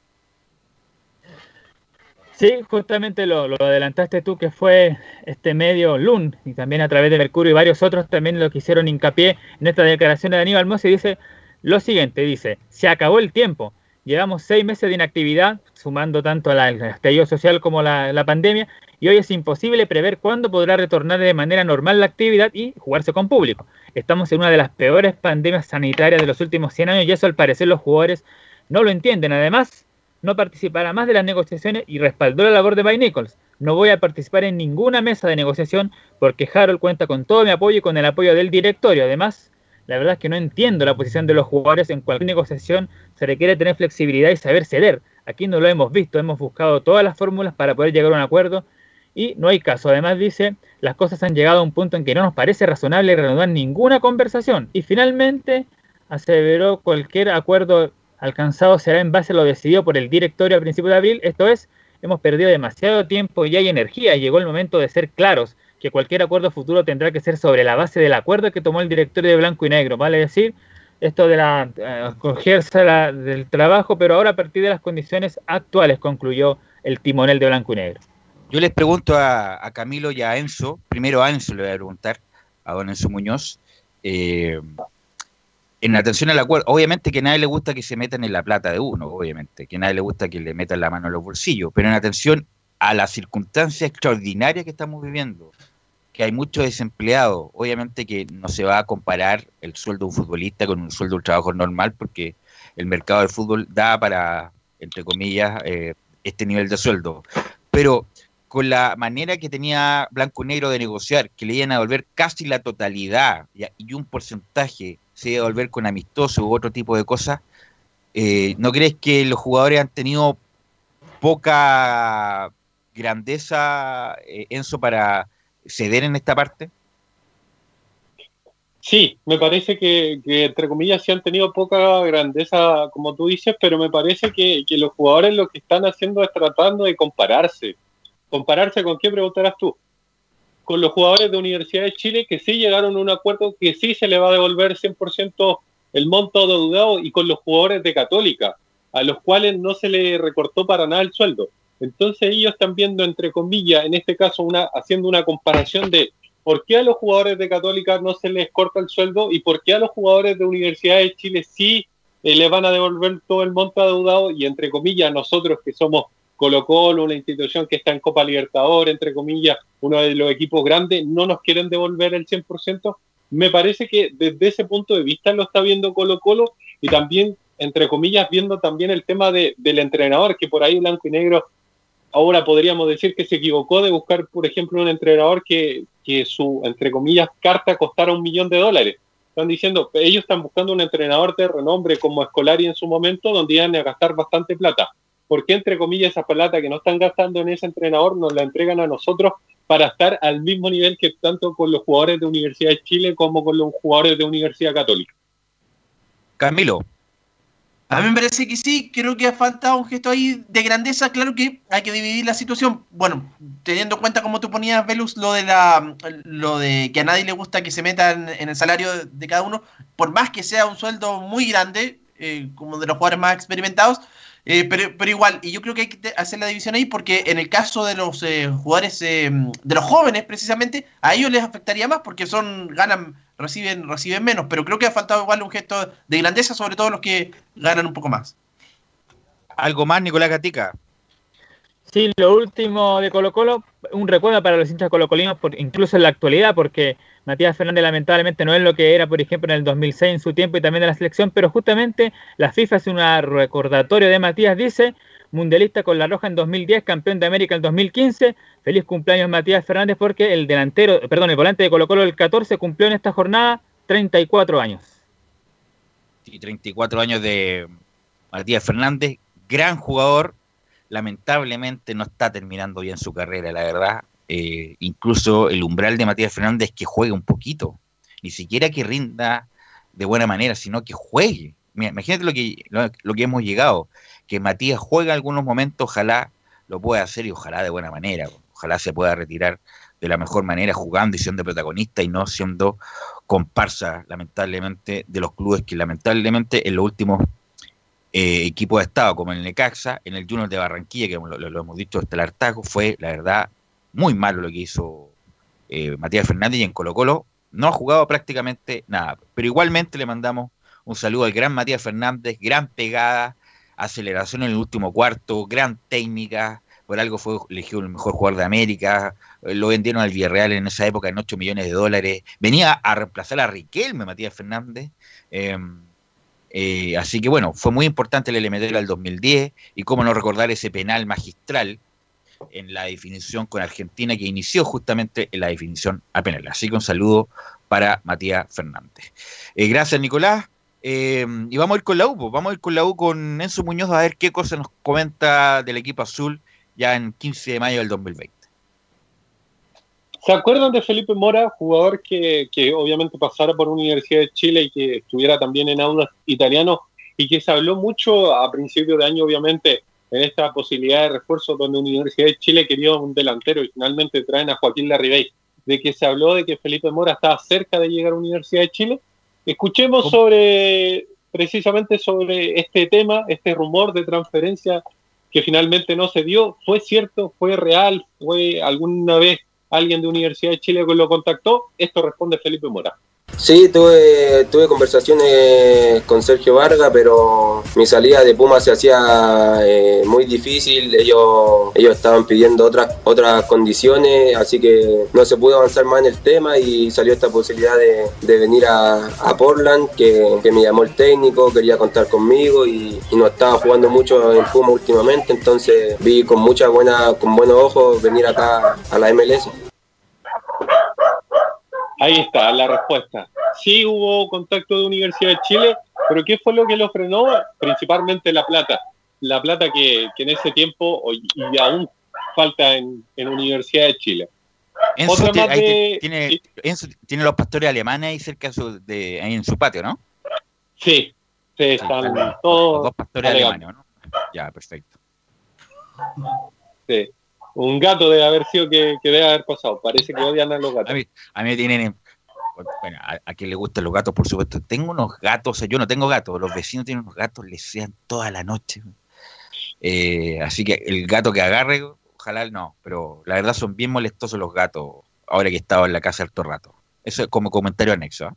M: Sí, justamente lo, adelantaste tú, que fue este medio LUN, y también a través de Mercurio y varios otros también lo que hicieron hincapié en esta declaración de Aníbal Mossi, dice lo siguiente, dice, se acabó el tiempo, llevamos seis meses de inactividad, sumando tanto al estallido social como la, la pandemia, y hoy es imposible prever cuándo podrá retornar de manera normal la actividad y jugarse con público. Estamos en una de las peores pandemias sanitarias de los últimos 100 años y eso al parecer los jugadores no lo entienden. Además, no participará más de las negociaciones y respaldó la labor de Mike Nichols. No voy a participar en ninguna mesa de negociación porque Harold cuenta con todo mi apoyo y con el apoyo del directorio. Además, la verdad es que no entiendo la posición de los jugadores. En cualquier negociación se requiere tener flexibilidad y saber ceder. Aquí no lo hemos visto, hemos buscado todas las fórmulas para poder llegar a un acuerdo y no hay caso. Además dice, las cosas han llegado a un punto en que no nos parece razonable reanudar ninguna conversación. Y finalmente aseveró cualquier acuerdo alcanzado será en base a lo decidido por el directorio a principios de abril. Esto es, hemos perdido demasiado tiempo y hay energía. Llegó el momento de ser claros que cualquier acuerdo futuro tendrá que ser sobre la base del acuerdo que tomó el directorio de Blanco y Negro. Vale decir, esto de la eh, del trabajo, pero ahora a partir de las condiciones actuales, concluyó el timonel de Blanco y Negro.
K: Yo les pregunto a, a, Camilo y a Enzo, primero a Enzo le voy a preguntar, a don Enzo Muñoz, eh, en atención al acuerdo, obviamente que a nadie le gusta que se metan en la plata de uno, obviamente, que a nadie le gusta que le metan la mano en los bolsillos, pero en atención a las circunstancias extraordinarias que estamos viviendo, que hay muchos desempleados, obviamente que no se va a comparar el sueldo de un futbolista con un sueldo de un trabajador normal, porque el mercado del fútbol da para, entre comillas, eh, este nivel de sueldo. Pero con la manera que tenía Blanco Negro de negociar, que le iban a devolver casi la totalidad y un porcentaje se iba a devolver con amistoso u otro tipo de cosas, eh, ¿no crees que los jugadores han tenido poca grandeza, eh, Enzo, para ceder en esta parte?
L: Sí, me parece que, que, entre comillas sí han tenido poca grandeza, como tú dices, pero me parece que, que los jugadores lo que están haciendo es tratando de compararse compararse con qué preguntarás tú. Con los jugadores de Universidad de Chile que sí llegaron a un acuerdo que sí se le va a devolver 100% el monto deudado y con los jugadores de Católica, a los cuales no se le recortó para nada el sueldo. Entonces ellos están viendo, entre comillas, en este caso, una, haciendo una comparación de por qué a los jugadores de Católica no se les corta el sueldo y por qué a los jugadores de Universidad de Chile sí eh, le van a devolver todo el monto adeudado y, entre comillas, nosotros que somos Colo Colo, una institución que está en Copa Libertadores, entre comillas, uno de los equipos grandes, no nos quieren devolver el 100%. Me parece que desde ese punto de vista lo está viendo Colo Colo y también, entre comillas, viendo también el tema de, del entrenador, que por ahí blanco y negro, ahora podríamos decir que se equivocó de buscar, por ejemplo, un entrenador que, que su, entre comillas, carta costara un millón de dólares. Están diciendo, ellos están buscando un entrenador de renombre como Escolari en su momento, donde iban a gastar bastante plata ¿por qué entre comillas esa plata que no están gastando en ese entrenador nos la entregan a nosotros para estar al mismo nivel que tanto con los jugadores de Universidad de Chile como con los jugadores de Universidad Católica?
K: Camilo.
E: A mí me parece que sí, creo que ha faltado un gesto ahí de grandeza, claro que hay que dividir la situación. Bueno, teniendo en cuenta como tú ponías, Velus, lo de la lo de que a nadie le gusta que se metan en el salario de cada uno, por más que sea un sueldo muy grande, eh, como de los jugadores más experimentados, eh, pero, pero igual, y yo creo que hay que hacer la división ahí porque en el caso de los eh, jugadores, eh, de los jóvenes precisamente, a ellos les afectaría más porque son ganan, reciben, reciben menos, pero creo que ha faltado igual un gesto de grandeza, sobre todo los que ganan un poco más.
K: ¿Algo más, Nicolás Gatica?
M: Sí, lo último de Colo Colo, un recuerdo para los hinchas colocolinos, por, incluso en la actualidad, porque Matías Fernández lamentablemente no es lo que era, por ejemplo, en el 2006 en su tiempo y también en la selección, pero justamente la FIFA hace un recordatorio de Matías, dice, mundialista con la Roja en 2010, campeón de América en 2015, feliz cumpleaños Matías Fernández porque el delantero, perdón, el volante de Colo Colo del 14 cumplió en esta jornada 34 años.
K: Sí, 34 años de Matías Fernández, gran jugador, lamentablemente no está terminando bien su carrera, la verdad. Eh, incluso el umbral de Matías Fernández que juegue un poquito, ni siquiera que rinda de buena manera, sino que juegue. Mira, imagínate lo que, lo, lo que hemos llegado, que Matías juega algunos momentos, ojalá lo pueda hacer y ojalá de buena manera, ojalá se pueda retirar de la mejor manera jugando y siendo protagonista y no siendo comparsa, lamentablemente, de los clubes que lamentablemente en los últimos eh, equipos de Estado, como el Necaxa, en el Junior de Barranquilla, que lo, lo- hemos dicho hasta el hartajo, fue, la verdad, muy malo lo que hizo eh, Matías Fernández y en Colo Colo no ha jugado prácticamente nada. Pero igualmente le mandamos un saludo al gran Matías Fernández, gran pegada, aceleración en el último cuarto, gran técnica, por algo fue elegido el mejor jugador de América, eh, lo vendieron al Villarreal en esa época en 8 millones de dólares, venía a reemplazar a Riquelme, Matías Fernández, eh, eh, así que bueno, fue muy importante el elemento del 2010 y cómo no recordar ese penal magistral en la definición con Argentina que inició justamente en la definición a penal. Así que un saludo para Matías Fernández. Eh, gracias Nicolás. Eh, y vamos a ir con la U, pues, vamos a ir con la U con Enzo Muñoz a ver qué cosa nos comenta del equipo azul ya en 15 de mayo del 2020.
L: ¿Se acuerdan de Felipe Mora, jugador que, que obviamente pasara por Universidad de Chile y que estuviera también en aulas italianos y que se habló mucho a principios de año, obviamente, en esta posibilidad de refuerzo donde Universidad de Chile quería un delantero y finalmente traen a Joaquín Larribey, de que se habló de que Felipe Mora estaba cerca de llegar a Universidad de Chile? Escuchemos sobre precisamente sobre este tema, este rumor de transferencia que finalmente no se dio. ¿Fue cierto? ¿Fue real? ¿Fue alguna vez alguien de Universidad de Chile que lo contactó? Esto responde Felipe Mora.
R: Sí, tuve, tuve conversaciones con Sergio Vargas, pero mi salida de Puma se hacía eh, muy difícil. Ellos, ellos estaban pidiendo otras, otras condiciones, así que no se pudo avanzar más en el tema y salió esta posibilidad de, de venir a, a Portland, que, que me llamó el técnico, quería contar conmigo y, no estaba jugando mucho en Puma últimamente, entonces vi con mucha buena, con buenos ojos venir acá a la MLS.
L: Ahí está la respuesta. Sí hubo contacto de Universidad de Chile, pero ¿qué fue lo que lo frenó? Principalmente la plata. La plata que, que en ese tiempo y aún falta en, en Universidad de Chile.
K: Enzo, tiene, ahí
L: de-
K: tiene, Enzo tiene los pastores alemanes ahí cerca de su- de, ahí en su patio, ¿no?
L: Sí, sí, están
K: Los
L: todos
K: dos pastores alemanes, ¿no? Ya, perfecto.
L: Sí. Un gato debe haber sido que, que debe haber pasado. Parece que odian a los gatos.
K: A mí, a mí me tienen. Bueno, a, quien le gustan los gatos, por supuesto. Tengo unos gatos, o sea, yo no tengo gatos, los vecinos tienen unos gatos, les sean toda la noche. Eh, así que el gato que agarre, ojalá no, pero la verdad son bien molestosos los gatos ahora que he estado en la casa harto rato. Eso es como comentario anexo. ¿ah?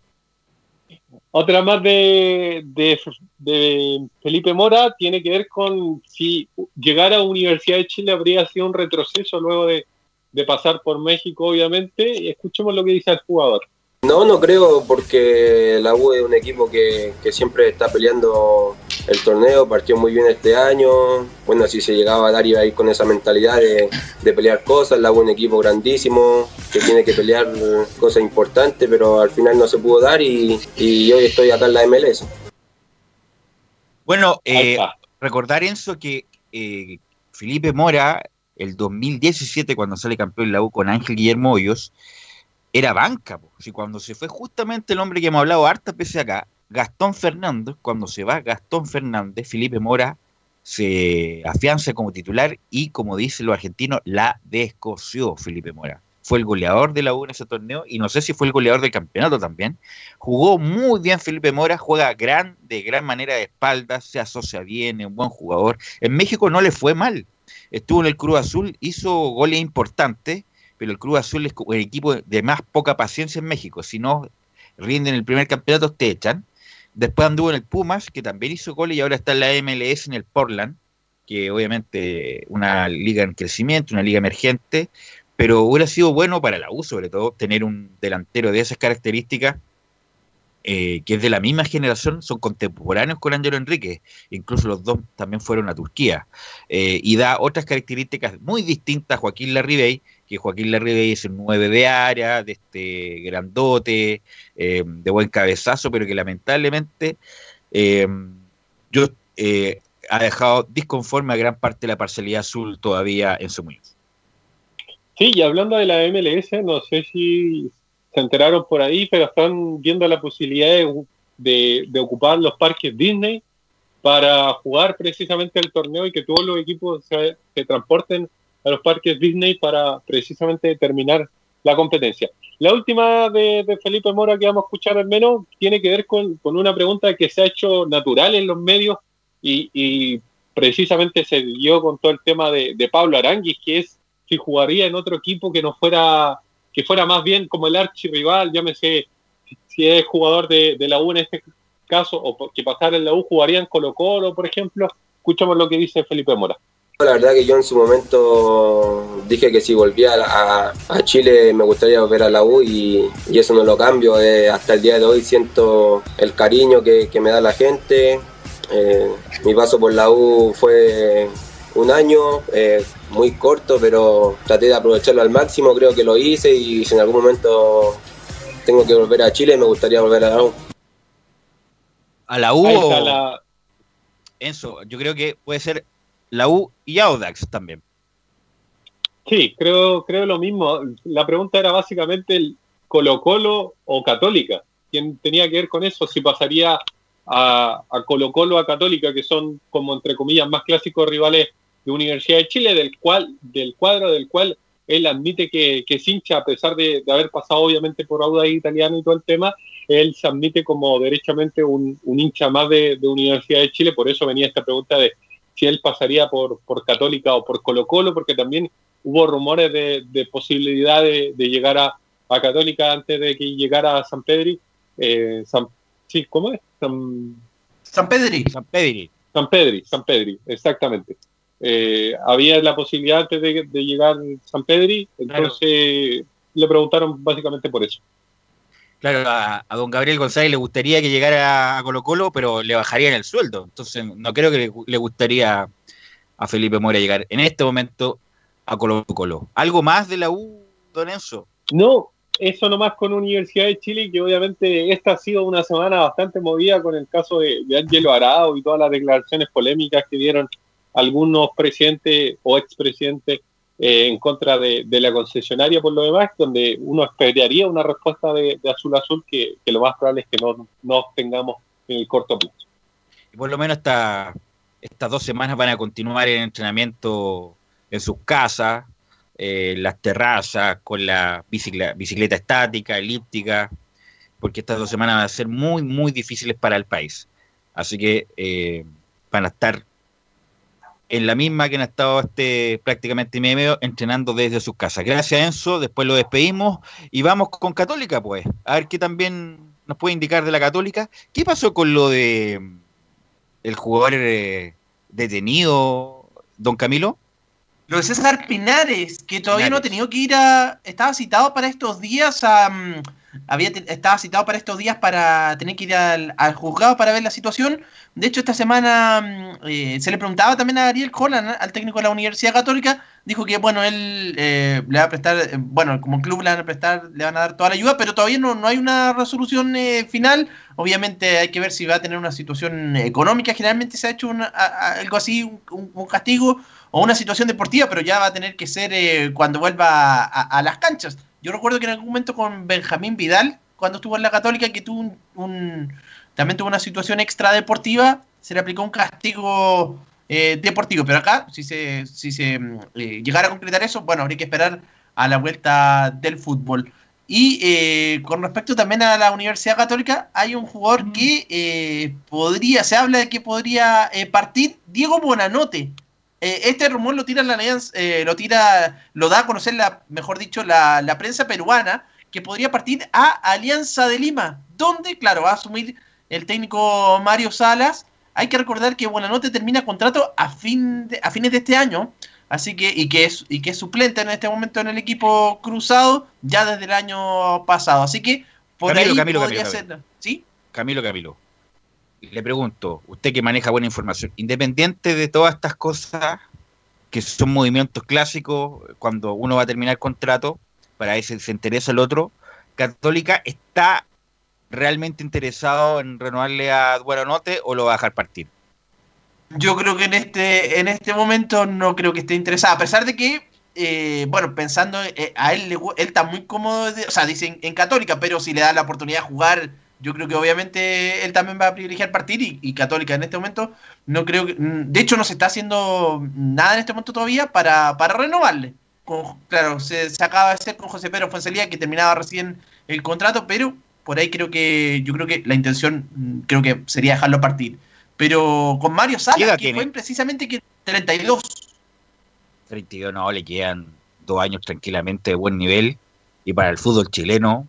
L: Otra más de, de, de Felipe Mora tiene que ver con si llegar a Universidad de Chile habría sido un retroceso luego de, de pasar por México, obviamente. Escuchemos lo que dice el jugador.
R: No, no creo, porque la U es un equipo que, que siempre está peleando el torneo, partió muy bien este año. Bueno, si se llegaba a dar iba a ir con esa mentalidad de, de pelear cosas. La U es un equipo grandísimo, que tiene que pelear cosas importantes, pero al final no se pudo dar y, y hoy estoy acá en la MLS.
K: Bueno, eh, recordar Enzo que eh, Felipe Mora, el 2017, cuando sale campeón la U con Ángel Guillermo Hoyos, era banca. po. Si cuando se fue justamente el hombre que hemos hablado hartas veces acá, Gastón Fernández, cuando se va Gastón Fernández, Felipe Mora se afianza como titular y, como dicen los argentinos, la descoció Felipe Mora. Fue el goleador de la U en ese torneo y no sé si fue el goleador del campeonato también. Jugó muy bien Felipe Mora, juega gran, de gran manera de espaldas, se asocia bien, es un buen jugador. En México no le fue mal. Estuvo en el Cruz Azul, hizo goles importantes, pero el Cruz Azul es el equipo de más poca paciencia en México. Si no rinden el primer campeonato, te echan. Después anduvo en el Pumas, que también hizo goles y ahora está en la MLS en el Portland, que obviamente una liga en crecimiento, una liga emergente, pero hubiera sido bueno para la U, sobre todo, tener un delantero de esas características, eh, que es de la misma generación, son contemporáneos con Ángelo Enrique, incluso los dos también fueron a Turquía, eh, y da otras características muy distintas a Joaquín Larribey, que Joaquín Larribey es un 9 de área, de este grandote, eh, de buen cabezazo, pero que lamentablemente eh, yo eh, ha dejado disconforme a gran parte de la parcialidad azul todavía en su Muñoz.
L: Sí, y hablando de la MLS, no sé si se enteraron por ahí, pero están viendo la posibilidad de, ocupar los parques Disney para jugar precisamente el torneo y que todos los equipos se transporten a los parques Disney para precisamente terminar la competencia. La última de, Felipe Mora que vamos a escuchar al menos tiene que ver con, con una pregunta que se ha hecho natural en los medios y, y precisamente se dio con todo el tema de, de Pablo Aranguis, que es si jugaría en otro equipo que no fuera, que fuera más bien como el archirrival, llámese si es jugador de, de la U en este caso, o que pasara en la U, jugaría en Colo Colo, por ejemplo. Escuchamos lo que dice Felipe Mora.
R: La verdad que yo en su momento dije que si volvía a, a Chile me gustaría volver a la U y, y eso no lo cambio. Eh, hasta el día de hoy siento el cariño que, que me da la gente. Eh, mi paso por la U fue un año, eh, muy corto, pero traté de aprovecharlo al máximo, creo que lo hice y si en algún momento tengo que volver a Chile me gustaría volver a la U.
K: A la U,
L: Ahí está
K: o-
L: la-
K: Enzo, yo creo que puede ser la U y Audax también.
L: Sí, creo, creo lo mismo. La pregunta era básicamente el Colo Colo o Católica. ¿Quién tenía que ver con eso? Si pasaría a, Colo Colo a Católica, que son como entre comillas más clásicos rivales de Universidad de Chile, del cual, del cuadro del cual él admite que, que es hincha, a pesar de, haber pasado obviamente por Audax italiano y todo el tema, él se admite como derechamente un, hincha más de Universidad de Chile, por eso venía esta pregunta de si él pasaría por, por Católica o por Colo Colo, porque también hubo rumores de, de posibilidad de, de llegar a, a Católica antes de que llegara a San Pedri. Eh, San, sí, ¿cómo es? San,
E: San Pedri.
K: San Pedri.
L: San Pedri, San Pedri, exactamente. Eh, había la posibilidad antes de, de llegar San Pedri, entonces le preguntaron básicamente por eso.
K: Claro, a, a don Gabriel González le gustaría que llegara a Colo Colo, pero le bajarían el sueldo. Entonces, no creo que le, gustaría a Felipe Mora llegar en este momento a Colo Colo. ¿Algo más de la U, don Enzo?
L: No, eso nomás con Universidad de Chile, que obviamente esta ha sido una semana bastante movida con el caso de, de Angelo Arao y todas las declaraciones polémicas que dieron algunos presidentes o expresidentes eh, en contra de, la concesionaria por lo demás, donde uno esperaría una respuesta de, de Azul Azul que, lo más probable es que no, no tengamos en el corto plazo.
K: Y por lo menos esta- estas dos semanas van a continuar en entrenamiento en sus casas, eh, las terrazas, con la bicicleta, bicicleta estática, elíptica, porque estas dos semanas van a ser muy, muy difíciles para el país. Así que eh, van a estar en la misma que han estado este prácticamente medio entrenando desde sus casas. Gracias Enzo, después lo despedimos y vamos con Católica pues, a ver qué también nos puede indicar de la Católica. ¿Qué pasó con lo de el jugador eh, detenido, don Camilo?
E: Lo de César Pinares, que todavía no ha tenido que ir a. Estaba citado para estos días a, mm, había estaba citado para estos días para tener que ir al, juzgado para ver la situación. De hecho, esta semana mm, eh, se le preguntaba también a Ariel Holland, al técnico de la Universidad Católica, dijo que bueno, él eh, le va a prestar, eh, bueno, como club le van a prestar, le van a dar toda la ayuda, pero todavía no, no hay una resolución eh, final. Obviamente hay que ver si va a tener una situación económica. Generalmente se ha hecho una- a- algo así, un, un- castigo o una situación deportiva, pero ya va a tener que ser cuando vuelva a las canchas. Yo recuerdo que en algún momento con Benjamín Vidal, cuando estuvo en la Católica, que tuvo un, un- también tuvo una situación extra deportiva, se le aplicó un castigo eh, deportivo. Pero acá, si se, si se mm, eh, llegara a concretar eso, bueno, habría que esperar a la vuelta del fútbol. Y eh, con respecto también a la Universidad Católica, hay un jugador que eh, podría, se habla de que podría partir, Diego Bonanote. Eh, este rumor lo tira la Alianza, eh, lo tira, lo da a conocer la, mejor dicho, la, la prensa peruana, que podría partir a Alianza de Lima, donde, claro, va a asumir el técnico Mario Salas. Hay que recordar que Buenanote termina contrato a fin de- a fines de este año, así que y que es y que es suplente en este momento en el equipo cruzado ya desde el año pasado, así que por
K: Camilo,
E: ahí
K: Camilo,
E: podría
K: Camilo,
E: ser, ¿sí?
K: Camilo, Camilo. Le pregunto, usted que maneja buena información, independiente de todas estas cosas que son movimientos clásicos, cuando uno va a terminar contrato, para ese se interesa el otro, Católica está realmente interesado en renovarle a Buenanote o lo va a dejar partir?
E: Yo creo que en este, en este momento no creo que esté interesada, a pesar de que, eh, bueno, pensando, eh, a él, él está muy cómodo, de- o sea, dicen en Católica, pero si le da la oportunidad de jugar, yo creo que obviamente él también va a privilegiar partir y, y Católica en este momento, no creo que, mm, de hecho no se está haciendo nada en este momento todavía para, para renovarle. Con- claro, se, se acaba de hacer con José Pedro Fuensalía, que terminaba recién el contrato, pero por ahí creo que, yo creo que la intención, mm, creo que sería dejarlo partir. Pero con Mario
K: ¿Qué
E: Salas, que
K: tiene?
E: fue precisamente que 32.
K: 32 no, le quedan dos años tranquilamente de buen nivel y para el fútbol chileno,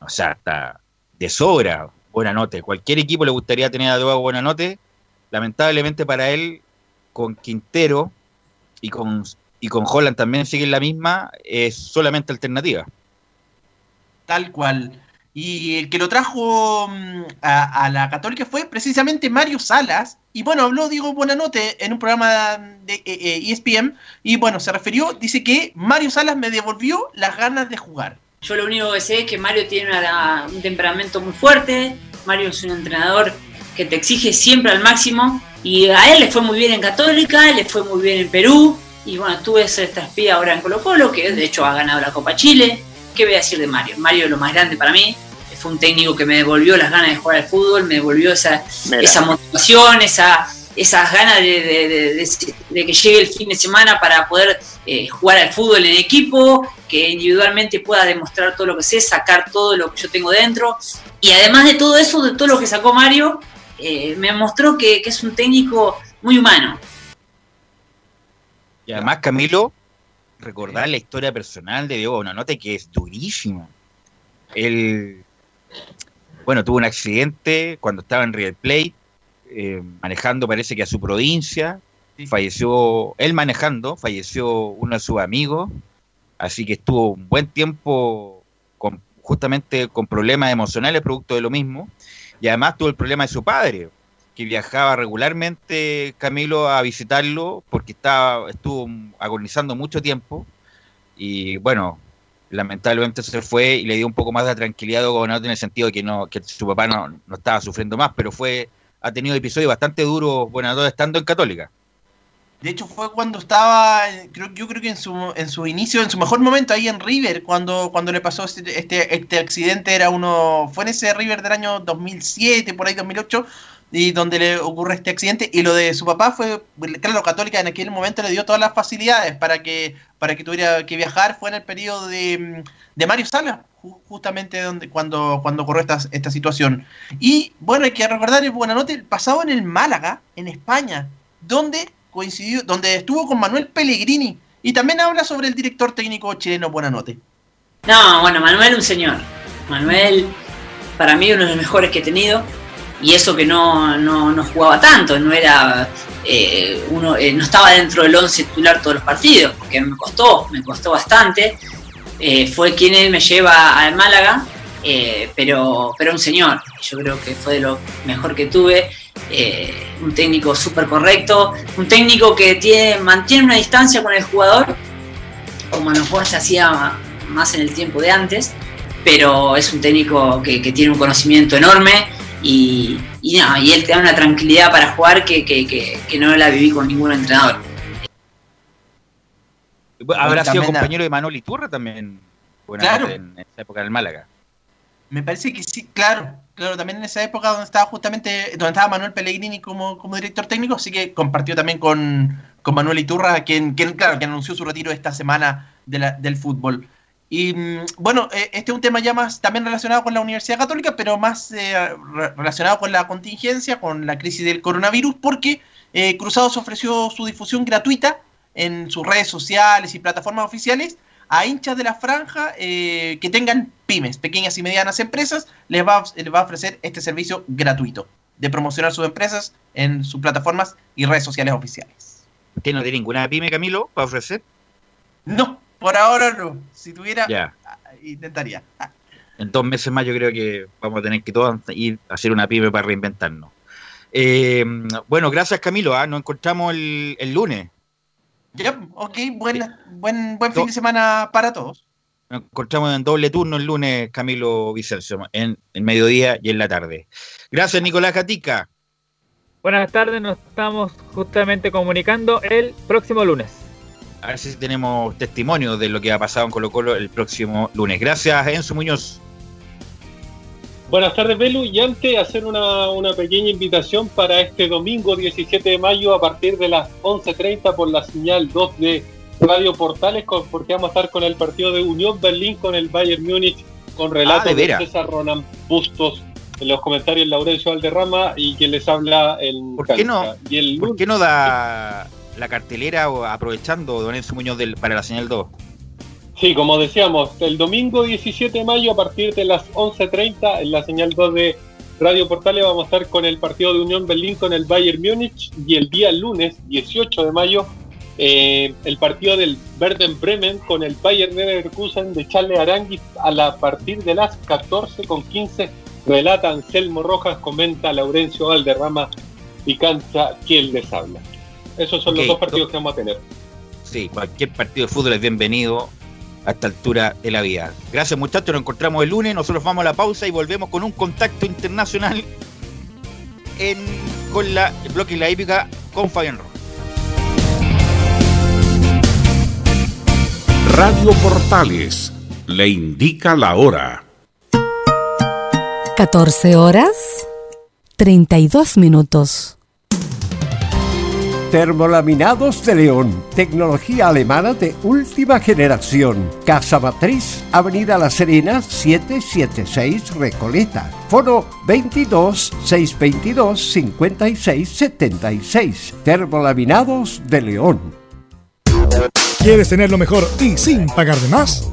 K: o sea, está de sobra buena nota. Cualquier equipo le gustaría tener a Diego buena nota. Lamentablemente para él, con Quintero y con, y con Holland también siguen la misma, es solamente alternativa.
E: Tal cual. Y el que lo trajo mm, a, la Católica fue precisamente Mario Salas. Y bueno, habló Diego Buenanote en un programa de eh, eh, ESPN. Y bueno, se refirió, dice que Mario Salas me devolvió las ganas de jugar.
S: Yo lo único que sé es que Mario tiene una- un temperamento muy fuerte. Mario es un entrenador que te exige siempre al máximo. Y a él le fue muy bien en Católica, le fue muy bien en Perú. Y bueno, tuve esa esta espía ahora en Colo Colo, que de hecho ha ganado la Copa Chile. ¿Qué voy a decir de Mario? Mario es lo más grande para mí. Fue un técnico que me devolvió las ganas de jugar al fútbol, me devolvió esa,
T: Mira.
S: esa motivación, esa, esas ganas de, de- de- de- de que llegue el fin de semana para poder eh, jugar al fútbol en equipo, que individualmente pueda demostrar todo lo que sé, sacar todo lo que yo tengo dentro. Y además de todo eso, de todo lo que sacó Mario, eh, me mostró que, que es un técnico muy humano.
K: Y además, Camilo, recordar la historia personal de Diego Bonanote, que es durísima. Él, bueno, tuvo un accidente cuando estaba en River Plate, eh, manejando parece que a su provincia. Falleció, él manejando, falleció uno de sus amigos, así que estuvo un buen tiempo con, justamente con problemas emocionales producto de lo mismo. Y además tuvo el problema de su padre, que viajaba regularmente Camilo a visitarlo porque estaba, estuvo agonizando mucho tiempo y bueno, lamentablemente se fue y le dio un poco más de tranquilidad a Gobernador en el sentido de que no que su papá no, no estaba sufriendo más, pero fue ha tenido episodios bastante duros Gobernador estando en Católica.
E: De hecho, fue cuando estaba, creo, yo creo que en su, en su inicio, en su mejor momento ahí en River, cuando, cuando le pasó este, este, este accidente, era uno, fue en ese River del año 2007, por ahí 2008, y donde le ocurre este accidente. Y lo de su papá fue, claro, Católica en aquel momento le dio todas las facilidades para que, para que tuviera que viajar. Fue en el periodo de, de Mario Sala, ju- justamente donde, cuando, cuando ocurrió esta, esta situación. Y bueno, hay que recordar el Buenanote pasado en el Málaga, en España, donde coincidió, donde estuvo con Manuel Pellegrini. Y también habla sobre el director técnico chileno Buenanote.
S: No, bueno, Manuel un señor. Manuel, para mí, uno de los mejores que he tenido. Y eso que no, no, no jugaba tanto, no era eh, uno, eh, no estaba dentro del 11 titular todos los partidos, porque me costó, me costó bastante. Eh, fue quien me lleva al Málaga eh, pero, pero un señor. Yo creo que fue de lo mejor que tuve. eh, un técnico súper correcto, un técnico que tiene, mantiene una distancia con el jugador, como a lo mejor se hacía más en el tiempo de antes, pero es un técnico que, tiene un conocimiento enorme y, y, él te da una tranquilidad para jugar que- que- que no la viví con ningún entrenador.
K: Habrá sido compañero de Manuel Iturra también.
E: Claro.
K: En esa época del Málaga.
E: Me parece que sí, claro, claro, también en esa época donde estaba justamente, donde estaba Manuel Pellegrini como, como director técnico, así que compartió también con, con Manuel Iturra, quien, quien, claro, que anunció su retiro esta semana de la- del fútbol. Y mm, bueno, eh, este es un tema ya más también relacionado con la Universidad Católica, pero más eh, re- relacionado con la contingencia, con la crisis del coronavirus, porque eh, Cruzados ofreció su difusión gratuita en sus redes sociales y plataformas oficiales a hinchas de la franja eh, que tengan pymes, pequeñas y medianas empresas, les va, a- les va a ofrecer este servicio gratuito de promocionar sus empresas en sus plataformas y redes sociales oficiales.
K: ¿Usted no tiene ninguna pyme, Camilo, para ofrecer?
E: No, por ahora no. Si tuviera,
K: Ya.
E: intentaría.
K: En dos meses más yo creo que vamos a tener que todos ir a hacer una pyme para reinventarnos. Eh, bueno, gracias Camilo. ¿ah? Nos encontramos el, el lunes.
E: Ya, ok, buena, buen, buen fin de semana para todos.
K: Nos encontramos en doble turno el lunes, Camilo Vicencio, en el mediodía y en la tarde. Gracias, Nicolás Gatica.
M: Buenas tardes, nos estamos justamente comunicando el próximo lunes.
K: A ver si tenemos testimonio de lo que ha pasado en Colo Colo el próximo lunes. Gracias, Enzo Muñoz.
L: Buenas tardes, Belu. Y antes hacer una, una pequeña invitación para este domingo 17 de mayo a partir de las 11.30 por la señal 2 de Radio Portales, con- porque vamos a estar con el partido de Unión Berlín con el Bayern Múnich, con
K: Ah,
L: relatos
K: de
L: de,
K: veras.
L: César Ronan Bustos, en los comentarios Laurencio Valderrama y quien les habla en
K: ¿Por qué no,
L: Y el
K: ¿por qué no da la cartelera aprovechando Don Enzo Muñoz del, para la señal 2?
L: Sí, como decíamos, el domingo 17 de mayo a partir de las 11.30 en la señal 2 de Radio Portales vamos a estar con el partido de Unión Berlín con el Bayern Múnich y el día lunes 18 de mayo eh, el partido del Verden Bremen con el Bayern Leverkusen de Charles Aranguis a la partir de las 14 con 15 relata Anselmo Rojas, comenta Laurencio Valderrama y canta quien les habla. Esos son los dos partidos que vamos a tener.
K: Sí, cualquier partido de fútbol es bienvenido a esta altura de la vida. Gracias muchachos, nos encontramos el lunes, nosotros vamos a la pausa y volvemos con un contacto internacional en, con la el bloque y la hípica con Fabián Rojas.
Q: Radio Portales le indica la hora.
I: 14 horas 32 minutos.
J: Termolaminados de León, tecnología alemana de última generación. Casa Matriz, Avenida La Serena, 776 Recoleta. Foro 22 622 56 76. Termolaminados de León.
G: ¿Quieres tener lo mejor y sin pagar de más?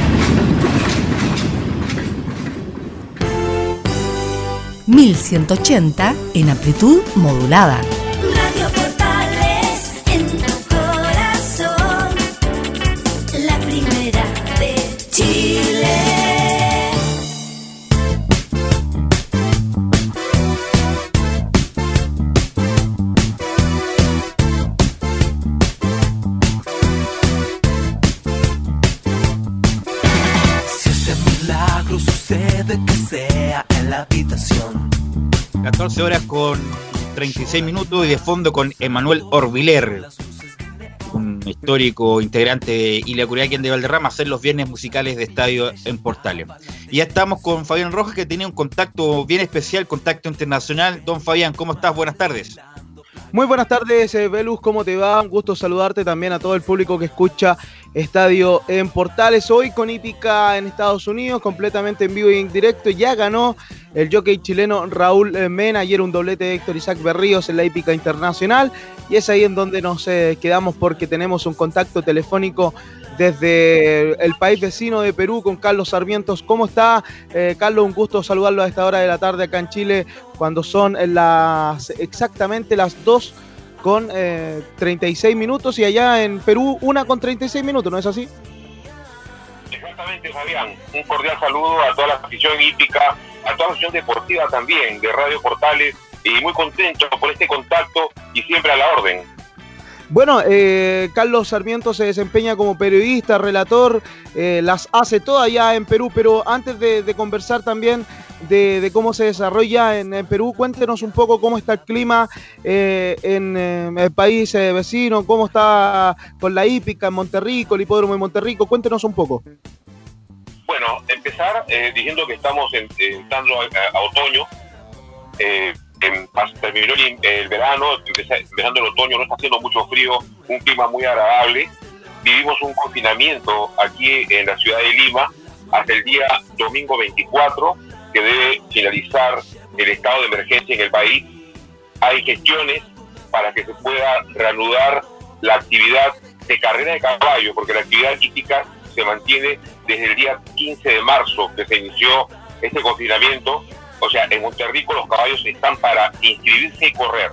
I: ...1180 en amplitud modulada.
K: 14 horas con 36 minutos y de fondo con Emanuel Orbiler, un histórico integrante de Ilia Curiaquien de Valderrama, hacer los viernes musicales de estadio en Portales. Y ya estamos con Fabián Rojas, que tenía un contacto bien especial, contacto internacional. Don Fabián, ¿cómo estás? Buenas tardes.
U: Muy buenas tardes, eh, Velus, ¿cómo te va? Un gusto saludarte también a todo el público que escucha Estadio en Portales. Hoy con Hípica en Estados Unidos, completamente en vivo y en directo. Ya ganó el jockey chileno Raúl eh, Mena, ayer un doblete de Héctor Isaac Berríos en la Hípica Internacional. Y es ahí en donde nos eh, quedamos porque tenemos un contacto telefónico desde el país vecino de Perú con Carlos Sarmientos. ¿Cómo está? Eh, Carlos, un gusto saludarlo a esta hora de la tarde acá en Chile, cuando son las exactamente las 2 con eh, 36 minutos y allá en Perú una con 36 minutos, ¿no es así?
V: Exactamente, Fabián. Un cordial saludo a toda la afición hípica, a toda la afición deportiva también de Radio Portales y muy contento por este contacto y siempre a la orden.
U: Bueno, eh, Carlos Sarmiento se desempeña como periodista, relator, eh, las hace todas allá en Perú, pero antes de, conversar también de, cómo se desarrolla en, en, Perú, cuéntenos un poco cómo está el clima eh, en eh, el país eh, vecino, cómo está con la hípica en Monterrico, el hipódromo de Monterrico, cuéntenos un poco.
V: Bueno, empezar diciendo que estamos en- entrando a, a otoño. En- terminó el, el verano, empeza- empezando el otoño, no está haciendo mucho frío, un clima muy agradable. Vivimos un confinamiento aquí en la ciudad de Lima hasta el día domingo 24, que debe finalizar el estado de emergencia en el país. Hay gestiones para que se pueda reanudar la actividad de carrera de caballo, porque la actividad hípica se mantiene desde el día 15 de marzo que se inició este confinamiento. O sea, en Monterrico los caballos están para inscribirse y correr,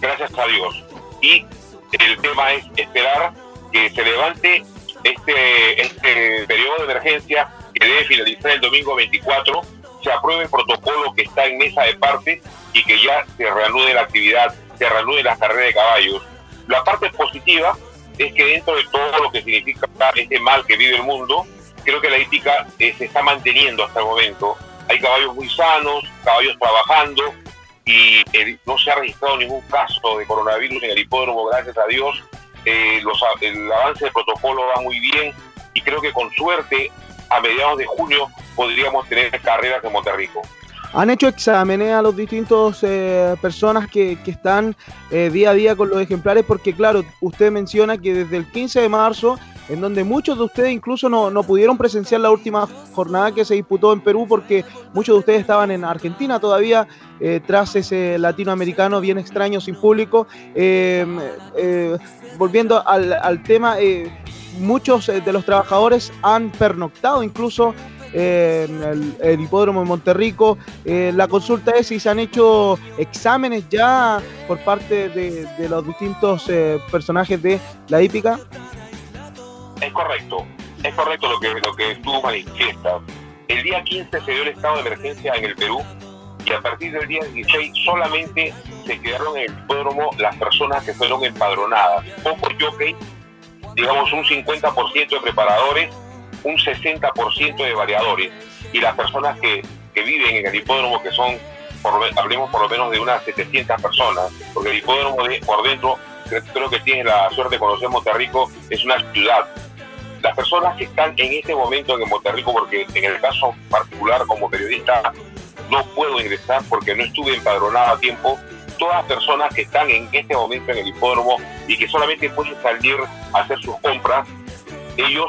V: gracias a Dios. Y el tema es esperar que se levante este, este periodo de emergencia que debe finalizar el domingo 24, se apruebe el protocolo que está en mesa de parte y que ya se reanude la actividad, se reanude la carrera de caballos. La parte positiva es que dentro de todo lo que significa este mal que vive el mundo, creo que la hípica eh, se está manteniendo hasta el momento. Hay caballos muy sanos, caballos trabajando y eh, no se ha registrado ningún caso de coronavirus en el hipódromo, gracias a Dios. Eh, el avance del protocolo va muy bien y creo que con suerte a mediados de junio podríamos tener carreras en Monterrico.
U: ¿Han hecho exámenes a los distintos eh, personas que, están día a día con los ejemplares? Porque claro, usted menciona que desde el 15 de marzo, en donde muchos de ustedes incluso no, no pudieron presenciar la última jornada que se disputó en Perú, porque muchos de ustedes estaban en Argentina todavía, eh, tras ese latinoamericano bien extraño sin público. Eh, eh, volviendo al, al tema, muchos de los trabajadores han pernoctado incluso en el, hipódromo de Monterrico. La consulta es si se han hecho exámenes ya por parte de, de los distintos personajes de la hípica.
V: Es correcto, es correcto lo que, lo que tú manifiestas. El día 15 se dio el estado de emergencia en el Perú y a partir del día 16 solamente se quedaron en el hipódromo las personas que fueron empadronadas. Pocos jockey, digamos un 50% de preparadores, un 60% de variadores y las personas que, que viven en el hipódromo que son, por, hablemos por lo menos de unas 700 personas, porque el hipódromo de, por dentro, cre- creo que tiene la suerte de conocer Monterrico, es una ciudad. La, las personas que están en este momento en Monterrico, porque en el caso particular como periodista no puedo ingresar porque no estuve empadronado a tiempo, todas las personas que están en este momento en el hipódromo y que solamente pueden salir a hacer sus compras, ellos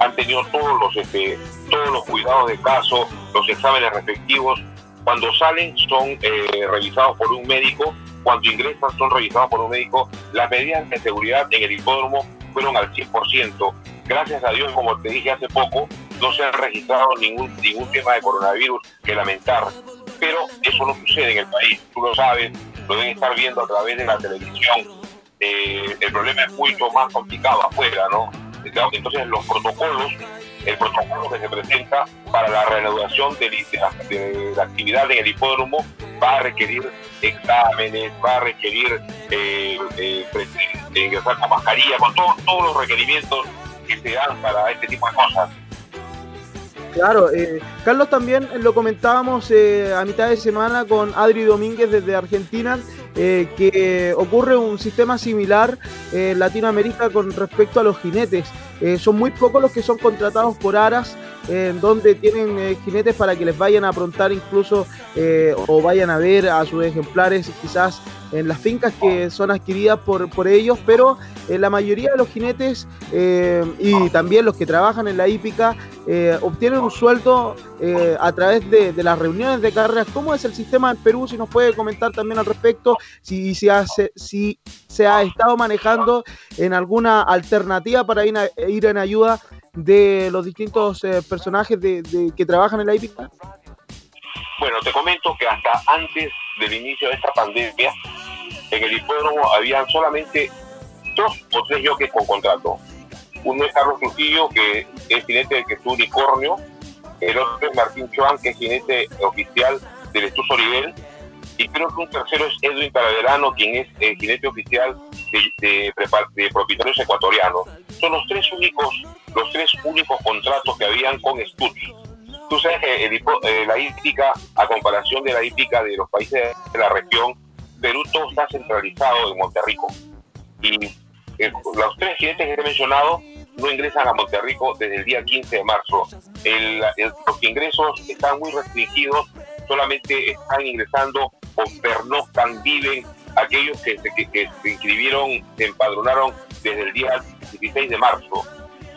V: han tenido todos los este, todos los cuidados de caso, los exámenes respectivos. Cuando salen son eh, revisados por un médico, cuando ingresan son revisados por un médico. Las medidas de seguridad en el hipódromo fueron al 100%. Gracias a Dios, como te dije hace poco, no se ha registrado ningún, ningún tema de coronavirus que lamentar. Pero eso no sucede en el país, tú lo sabes, lo deben estar viendo a través de la televisión. Eh, el problema es mucho más complicado afuera, ¿no? Entonces los protocolos, el protocolo que se presenta para la reanudación de, la, actividad en el hipódromo va a requerir exámenes, va a requerir eh, eh, ingresar con mascarilla, con todo- todos los requerimientos que se dan para este tipo de cosas.
U: Claro, eh, Carlos también lo comentábamos eh, a mitad de semana con Adri Domínguez desde Argentina, eh, que ocurre un sistema similar en Latinoamérica con respecto a los jinetes. Son muy pocos los que son contratados por Aras, en donde tienen jinetes para que les vayan a aprontar incluso o vayan a ver a sus ejemplares quizás en las fincas que son adquiridas por, por ellos, pero eh, la mayoría de los jinetes eh, y también los que trabajan en la hípica eh, obtienen un sueldo eh, a través de, de las reuniones de carreras. ¿Cómo es el sistema en Perú? Si nos puede comentar también al respecto, si, si, hace- si se ha estado manejando en alguna alternativa para ir, ir en ayuda de los distintos personajes de, de- que trabajan en la hípica.
V: Bueno, te comento que hasta antes del inicio de esta pandemia, en el hipódromo habían solamente dos o tres jockeys con contrato. Uno es Carlos Trujillo, que es jinete del que es unicornio. El otro es Martín Chuan, que es jinete oficial del Estuso Nivel. Y creo que un tercero es Edwin Talaverano, quien es el jinete oficial de propietarios ecuatorianos. Son los tres únicos, los tres únicos contratos que habían con Stutz. Tú sabes que el eh, la hípica, a comparación de la hípica de los países de la región, Perú todo está centralizado en Monterrico. Y eh, los tres jinetes que he mencionado no ingresan a Monterrico desde el día 15 de marzo. Los ingresos están muy restringidos, solamente están ingresando o pernoctan, viven aquellos que, que- que se inscribieron, se empadronaron desde el día 16 de marzo.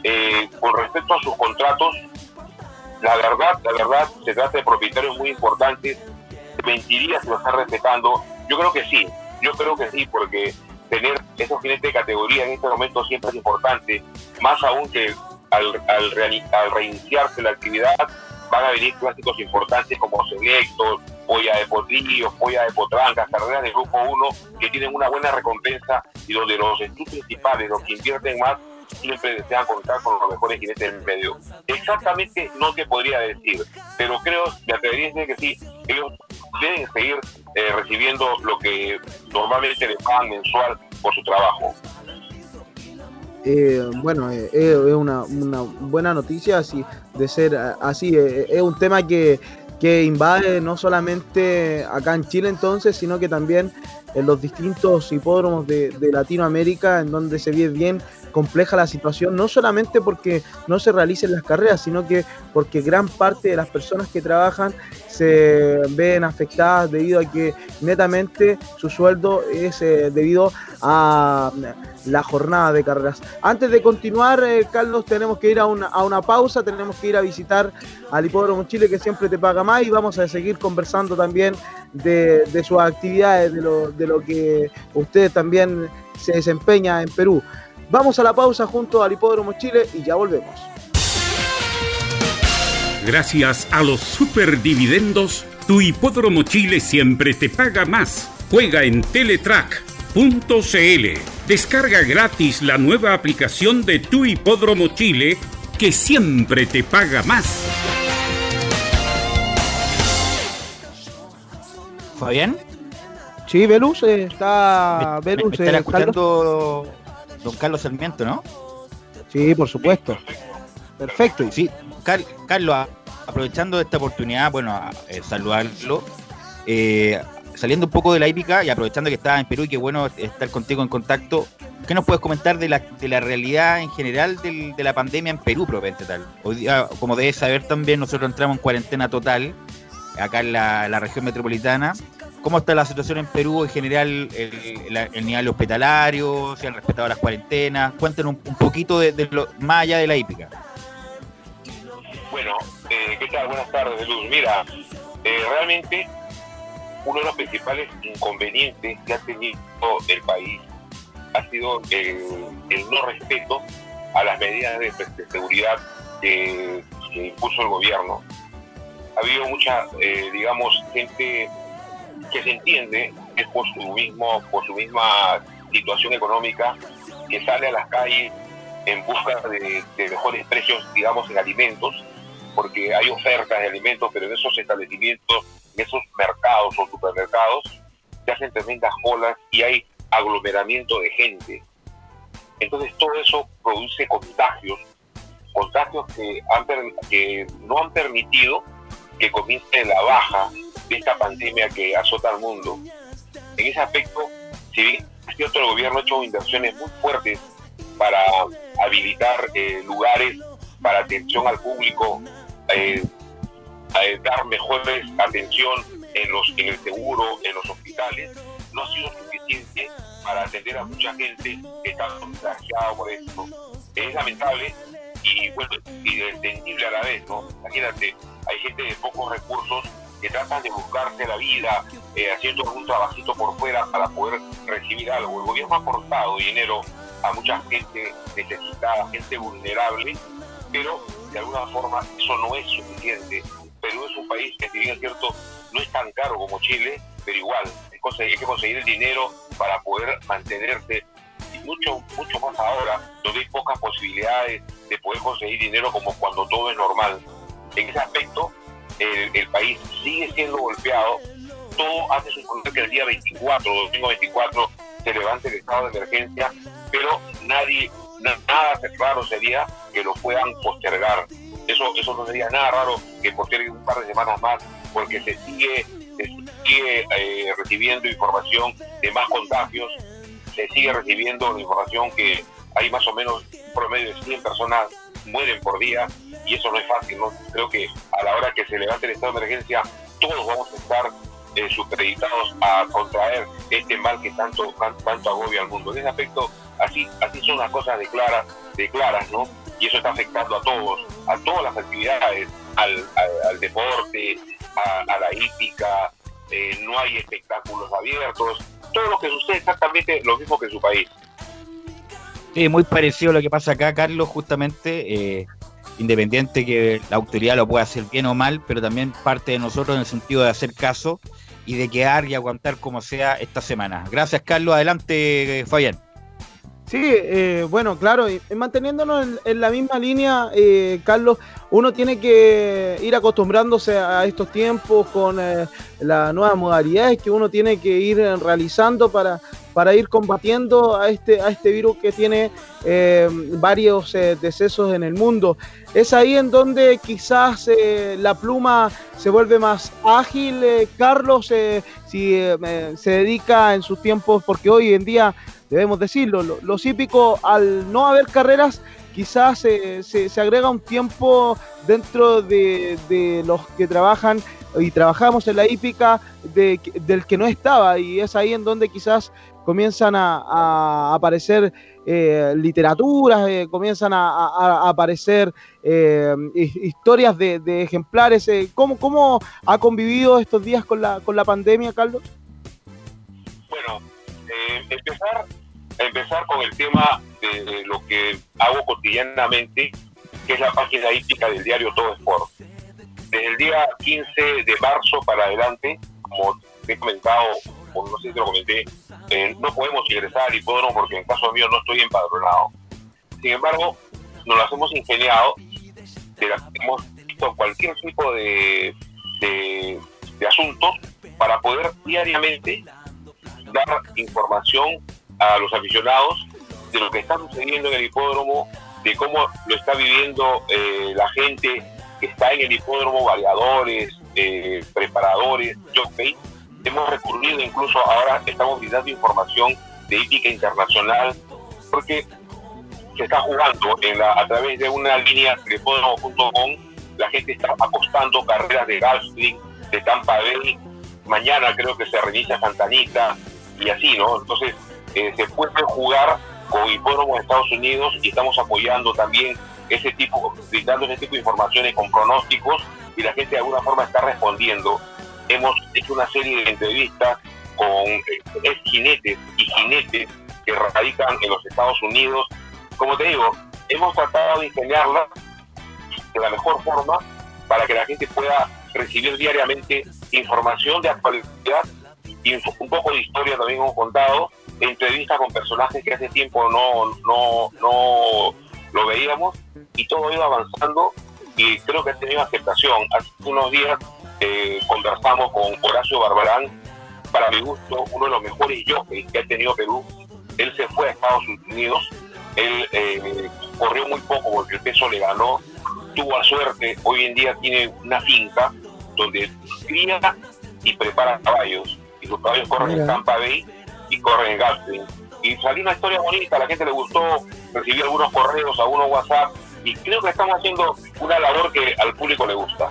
V: Eh, con respecto a sus contratos, la verdad, la verdad, se trata de propietarios muy importantes. Mentiría si lo están respetando. Yo creo que sí, yo creo que sí, porque tener esos jinetes de categoría en este momento siempre es importante, más aún que al, al, reiniciarse la actividad van a venir clásicos importantes como Selectos, Polla de Potrillos, Polla de Potrancas, carreras de Grupo 1 que tienen una buena recompensa y donde los estudios principales, los que invierten más, siempre desean contar con los mejores jinetes del medio. Exactamente no te podría decir, pero creo, me atrevería a decir que sí, ellos deben seguir eh, recibiendo lo que normalmente les pagan mensual por su trabajo.
U: Eh, bueno, eh, eh, es una, una buena noticia así, de ser eh, así. eh, es un tema que, que invade no solamente acá en Chile entonces, sino que también en los distintos hipódromos de, de Latinoamérica, en donde se ve bien compleja la situación, no solamente porque no se realicen las carreras, sino que porque gran parte de las personas que trabajan se ven afectadas debido a que netamente su sueldo es eh, debido a la jornada de carreras. Antes de continuar, eh, Carlos, tenemos que ir a una, a una pausa, tenemos que ir a visitar al Hipódromo Chile que siempre te paga más y vamos a seguir conversando también de, de sus actividades, de lo, de lo que usted también se desempeña en Perú. Vamos a la pausa junto al Hipódromo Chile y ya volvemos.
Q: Gracias a los superdividendos, tu hipódromo Chile siempre te paga más. Juega en Teletrack.cl. Descarga gratis la nueva aplicación de tu hipódromo Chile que siempre te paga más.
K: Fabián.
U: Sí, Velus, eh, está
K: Me,
U: Velus.
K: me estará
U: eh, Carlos.
K: escuchando don Carlos Sarmiento, ¿no?
U: Sí, por supuesto. Perfecto.
K: Sí, Car- Carlos, aprovechando esta oportunidad, bueno, a- eh, saludarlo. Eh, saliendo un poco de la hípica y aprovechando que estás en Perú y qué bueno estar contigo en contacto, ¿qué nos puedes comentar de la, de la realidad en general del- de la pandemia en Perú, propiamente tal? Hoy día, como debes saber también, nosotros entramos en cuarentena total, acá en la, la región metropolitana. ¿Cómo está la situación en Perú en general, el, nivel hospitalario, si han respetado las cuarentenas? Cuéntenos un, poquito de, de lo, más allá de la hípica.
V: Bueno, eh, ¿qué tal? Buenas tardes, Luz. Mira, eh, realmente uno de los principales inconvenientes que ha tenido el país ha sido el, el no respeto a las medidas de, seguridad que, que impuso el gobierno. Ha habido mucha, eh, digamos, gente que se entiende que es por su mismo, por su misma situación económica, que sale a las calles en busca de, de mejores precios, digamos, en alimentos, porque hay ofertas de alimentos, pero en esos establecimientos, en esos mercados o supermercados, se hacen tremendas colas y hay aglomeramiento de gente. Entonces todo eso produce contagios, contagios que, han que no han permitido que comience la baja de esta pandemia que azota al mundo. En ese aspecto, si bien es cierto, el gobierno ha hecho inversiones muy fuertes para habilitar eh, lugares para atención al público, eh, dar mejores atención en, los, en el seguro, en los hospitales, no ha sido suficiente para atender a mucha gente que está contagiada por esto. Es lamentable y bueno, y entendible a la vez, ¿no? Imagínate, hay gente de pocos recursos que tratan de buscarse la vida eh, haciendo algún trabajito por fuera para poder recibir algo. El gobierno ha aportado dinero a mucha gente necesitada, gente vulnerable, pero de alguna forma eso no es suficiente. Perú es un país que, si bien es cierto, no es tan caro como Chile, pero igual, hay que conseguir el dinero para poder mantenerse y mucho, mucho más ahora, donde hay pocas posibilidades de poder conseguir dinero como cuando todo es normal. En ese aspecto, el, el país sigue siendo golpeado. Todo hace suponer que el día 24, domingo 24, se levante el estado de emergencia, pero nadie, na- nada raro sería que lo puedan postergar. Eso, eso no sería nada raro que posterguen un par de semanas más, porque se sigue, se sigue eh, recibiendo información de más contagios, se sigue recibiendo la información que hay más o menos un promedio de 100 personas mueren por día y eso no es fácil, ¿no? Creo que a la hora que se levante el estado de emergencia todos vamos a estar eh, a contraer este mal que tanto, tan- tanto agobia al mundo. En ese aspecto, así, así son las cosas de claras, de claras, ¿no? Y eso está afectando a todos, a todas las actividades, al, al- deporte, a, a la hípica, eh, no hay espectáculos abiertos, todo lo que sucede exactamente lo mismo que en su país.
K: Sí, muy parecido a lo que pasa acá, Carlos, justamente, eh, independiente que la autoridad lo pueda hacer bien o mal, pero también parte de nosotros en el sentido de hacer caso y de quedar y aguantar como sea esta semana. Gracias, Carlos. Adelante, eh, Fabián.
U: Sí, eh, bueno, claro, y manteniéndonos en, en la misma línea, eh, Carlos, uno tiene que ir acostumbrándose a estos tiempos con eh, las nuevas modalidades que uno tiene que ir eh, realizando para, para ir combatiendo a este, a este virus que tiene eh, varios decesos en el mundo. Es ahí en donde quizás la pluma se vuelve más ágil, Carlos, si se dedica en sus tiempos, porque hoy en día debemos decirlo, lo- los hípicos al no haber carreras quizás se, se agrega un tiempo dentro de, de los que trabajan y trabajamos en la hípica de- del que no estaba y es ahí en donde quizás comienzan a, aparecer eh, literaturas, eh, comienzan a, a- aparecer eh, hi- historias de, de ejemplares. eh, ¿cómo, ¿Cómo ha convivido estos días con la, con la pandemia, Carlos?
V: Bueno, eh, empezar, empezar con el tema de lo que hago cotidianamente, que es la página hípica del diario Todo Sport. Desde el día 15 de marzo para adelante, como he comentado, o no sé si lo comenté, eh, no podemos ingresar al hipódromo porque en caso mío no estoy empadronado. Sin embargo, nos las hemos ingeniado, de hemos visto cualquier tipo de, de asuntos para poder diariamente dar información a los aficionados de lo que está sucediendo en el hipódromo, de cómo lo está viviendo eh, la gente que está en el hipódromo, variadores, eh, preparadores, jockeys, hemos recurrido incluso ahora, estamos brindando información de ética internacional, porque se está jugando en la, a través de una línea telefónico.com, la gente está apostando carreras de Gulfstream, de Tampa Bay, mañana creo que se reinicia Santanita y así, ¿no? Entonces, eh, se puede jugar con hipódromos de Estados Unidos y estamos apoyando también ese tipo, brindando ese tipo de informaciones con pronósticos y la gente de alguna forma está respondiendo. Hemos hecho una serie de entrevistas con eh, ex jinetes y jinetes que radican en los Estados Unidos. Como te digo, hemos tratado de ingeniarla de la mejor forma para que la gente pueda recibir diariamente información de actualidad y un poco de historia también hemos contado, entrevistas con personajes que hace tiempo no, no, no lo veíamos y todo ido avanzando y creo que ha tenido aceptación. Hace unos días eh, conversamos con Horacio Barbarán, para mi gusto, uno de los mejores jockeys que ha tenido Perú. Él se fue a Estados Unidos, él eh, corrió muy poco porque el peso le ganó, tuvo suerte, hoy en día tiene una finca donde cría y prepara caballos. Y sus caballos corren en Tampa Bay y corren en Gatlin. Y salió una historia bonita, a la gente le gustó, recibí algunos correos, algunos WhatsApp, y creo que estamos haciendo una labor que al público le gusta.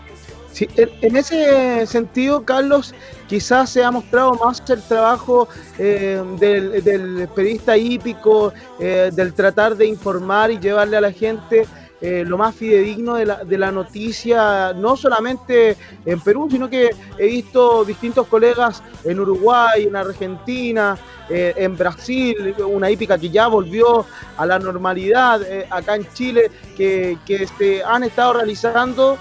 U: Sí, en, en ese sentido, Carlos, quizás se ha mostrado más el trabajo eh, del, del periodista hípico, eh, del tratar de informar y llevarle a la gente eh, lo más fidedigno de la, de la noticia, no solamente en Perú, sino que he visto distintos colegas en Uruguay, en Argentina, eh, en Brasil, una hípica que ya volvió a la normalidad, eh, acá en Chile, que, que se han estado realizando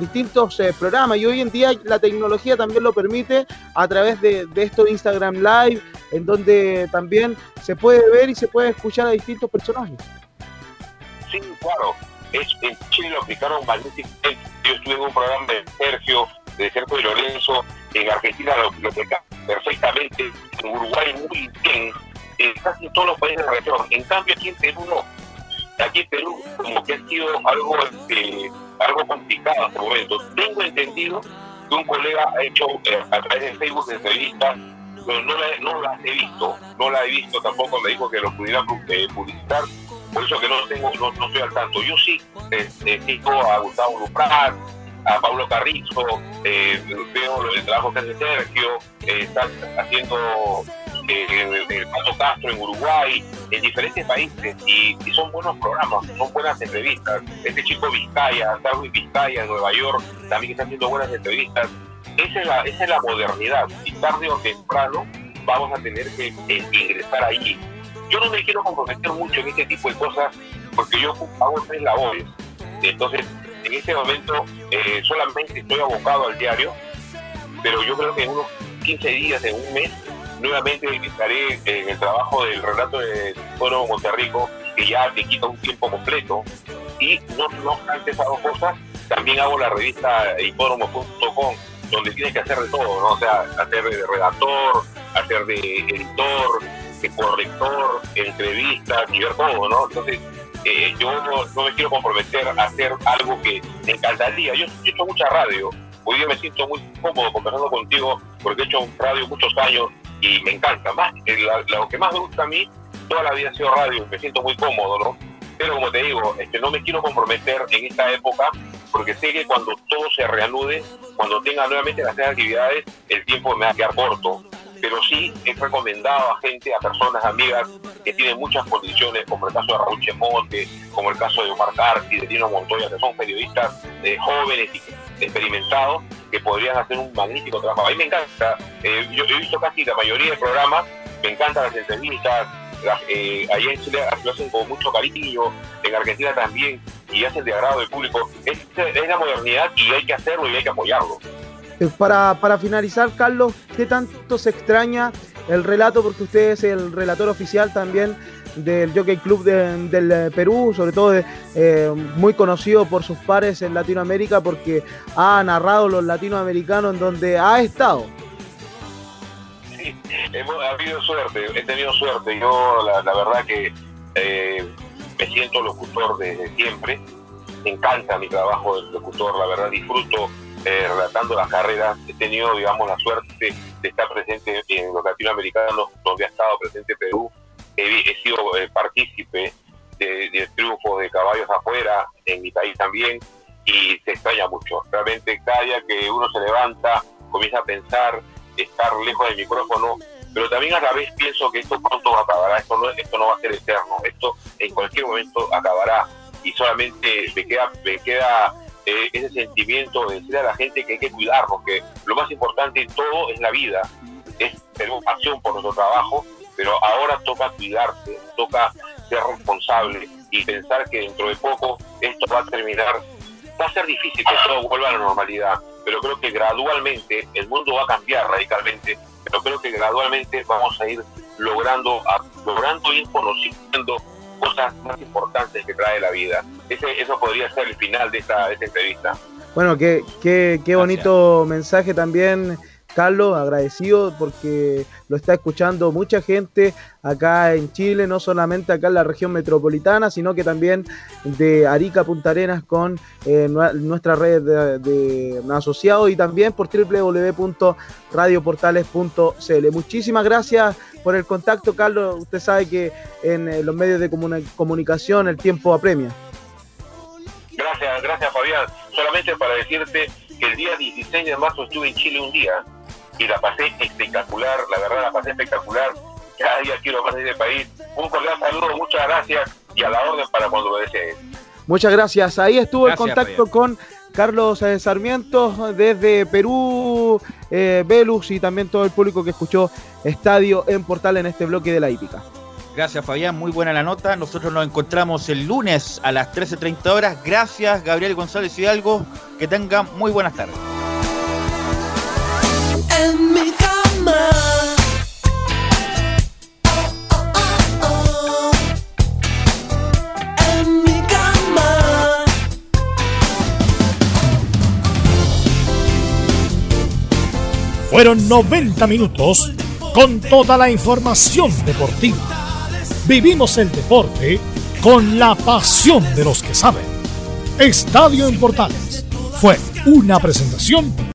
U: distintos programas y hoy en día la tecnología también lo permite a través de, de esto de Instagram Live, en donde también se puede ver y se puede escuchar a distintos personajes.
V: Sí, claro. Es, en Chile lo aplicaron magníficamente. Yo estuve en un programa de Sergio, de Sergio de Lorenzo, en Argentina lo, lo perfectamente, en Uruguay muy bien, en casi todos los países de la región. En cambio aquí en Perú no. Aquí en Perú como que ha sido algo, este, algo complicado en este momento. Tengo entendido que un colega ha hecho eh, a través de Facebook entrevistas, pero no la, no las he visto, no la he visto tampoco, me dijo que lo pudiera eh, publicitar, por eso que no tengo, no, no estoy al tanto. Yo sí eh, eh, a Gustavo Luprat, a Pablo Carrizo, eh, veo el trabajo que hace Sergio, eh, está haciendo eh, el, el Pato Castro en Uruguay, en diferentes países, y, son buenos programas, son buenas entrevistas. Este chico Vizcaya, Darwin Vizcaya en Nueva York, también está haciendo buenas entrevistas. Esa es la, esa es la modernidad, y tarde o temprano vamos a tener que eh, ingresar ahí. Yo no me quiero comprometer mucho en este tipo de cosas, porque yo hago tres labores. Entonces, en este momento eh, solamente estoy abocado al diario, pero yo creo que en unos 15 días, en un mes, nuevamente estaré en el trabajo del relato de Foro Monterrico, que ya te quita un tiempo completo. Y no, no esas dos cosas, también hago la revista hipódromo.com, donde tienes que hacer de todo, ¿no? O sea, hacer de redactor, hacer de editor, de corrector, entrevistas, y todo, ¿no? Entonces, eh, yo no, me quiero comprometer a hacer algo que me encantaría. Yo, yo he hecho mucha radio. Hoy día me siento muy cómodo conversando contigo porque he hecho radio muchos años y me encanta. Más, eh, lo que más me gusta a mí toda la vida ha sido radio. Me siento muy cómodo, ¿no? Pero como te digo, este, no me quiero comprometer en esta época porque sé que cuando todo se reanude, cuando tenga nuevamente las actividades, el tiempo me va a quedar corto. Pero sí he recomendado a gente, a personas, amigas que tienen muchas condiciones, como el caso de Raúl Chemonte, como el caso de Omar Carti, de Dino Montoya, que son periodistas eh, jóvenes y experimentados que podrían hacer un magnífico trabajo. A mí me encanta, eh, yo he visto casi la mayoría de programas, me encantan las entrevistas, las, eh, allá en Chile lo hacen con mucho cariño, en Argentina también, y hacen de agrado del público. Es, es la modernidad y hay que hacerlo y hay que apoyarlo.
U: Eh, Para, para finalizar, Carlos, ¿qué tanto se extraña el relato? Porque usted es el relator oficial también del Jockey Club de- del eh, Perú, sobre todo de, eh, muy conocido por sus pares en Latinoamérica porque ha narrado los latinoamericanos en donde ha estado.
V: Hemos habido suerte, he tenido suerte. Yo, la, la verdad que eh, me siento locutor desde siempre. Me encanta mi trabajo de locutor, la verdad disfruto eh, relatando las carreras. He tenido, digamos, la suerte de estar presente en los latinoamericanos, donde ha estado presente Perú. He, sido eh, partícipe de, de triunfos de caballos afuera, en mi país también, y se extraña mucho. Realmente cada día que uno se levanta, comienza a pensar, estar lejos del micrófono, pero también a la vez pienso que esto pronto acabará, esto no, esto no va a ser eterno, esto en cualquier momento acabará y solamente me queda, me queda eh, ese sentimiento de decir a la gente que hay que cuidarnos, que lo más importante en todo es la vida, es tener pasión por nuestro trabajo, pero ahora toca cuidarse, toca ser responsable y pensar que dentro de poco esto va a terminar. Va a ser difícil que todo vuelva a la normalidad, pero creo que gradualmente el mundo va a cambiar radicalmente, pero creo que gradualmente vamos a ir logrando, logrando ir conociendo cosas más importantes que trae la vida. Ese, eso podría ser el final de esta, de esta entrevista.
U: Bueno, qué, qué, qué bonito mensaje también, Carlos, agradecido porque lo está escuchando mucha gente acá en Chile, no solamente acá en la región metropolitana, sino que también de Arica, Punta Arenas con eh, nue- nuestra red de, asociados y también por www.radioportales.cl. Muchísimas gracias por el contacto, Carlos. Usted sabe que en eh, los medios de comuni- comunicación el tiempo apremia.
V: Gracias, gracias Fabián. Solamente para decirte que el día 16 de marzo estuve en Chile un día y la pasé espectacular, la verdad la pasé espectacular. Cada día quiero más de este país. Un cordial saludo, muchas gracias y a la orden para cuando lo desees.
U: Muchas gracias. Ahí estuvo
V: Gracias,
U: el contacto con Carlos eh, Sarmiento desde Perú, eh, Velus y también todo el público que escuchó Estadio en Portal en este bloque de la hípica.
K: Gracias Fabián, muy buena la nota. Nosotros nos encontramos el lunes a las 13.30 horas. Gracias Gabriel González Hidalgo. Que tengan muy buenas tardes.
G: Fueron 90 minutos con toda la información deportiva. Vivimos el deporte con la pasión de los que saben. Estadio en Portales fue una presentación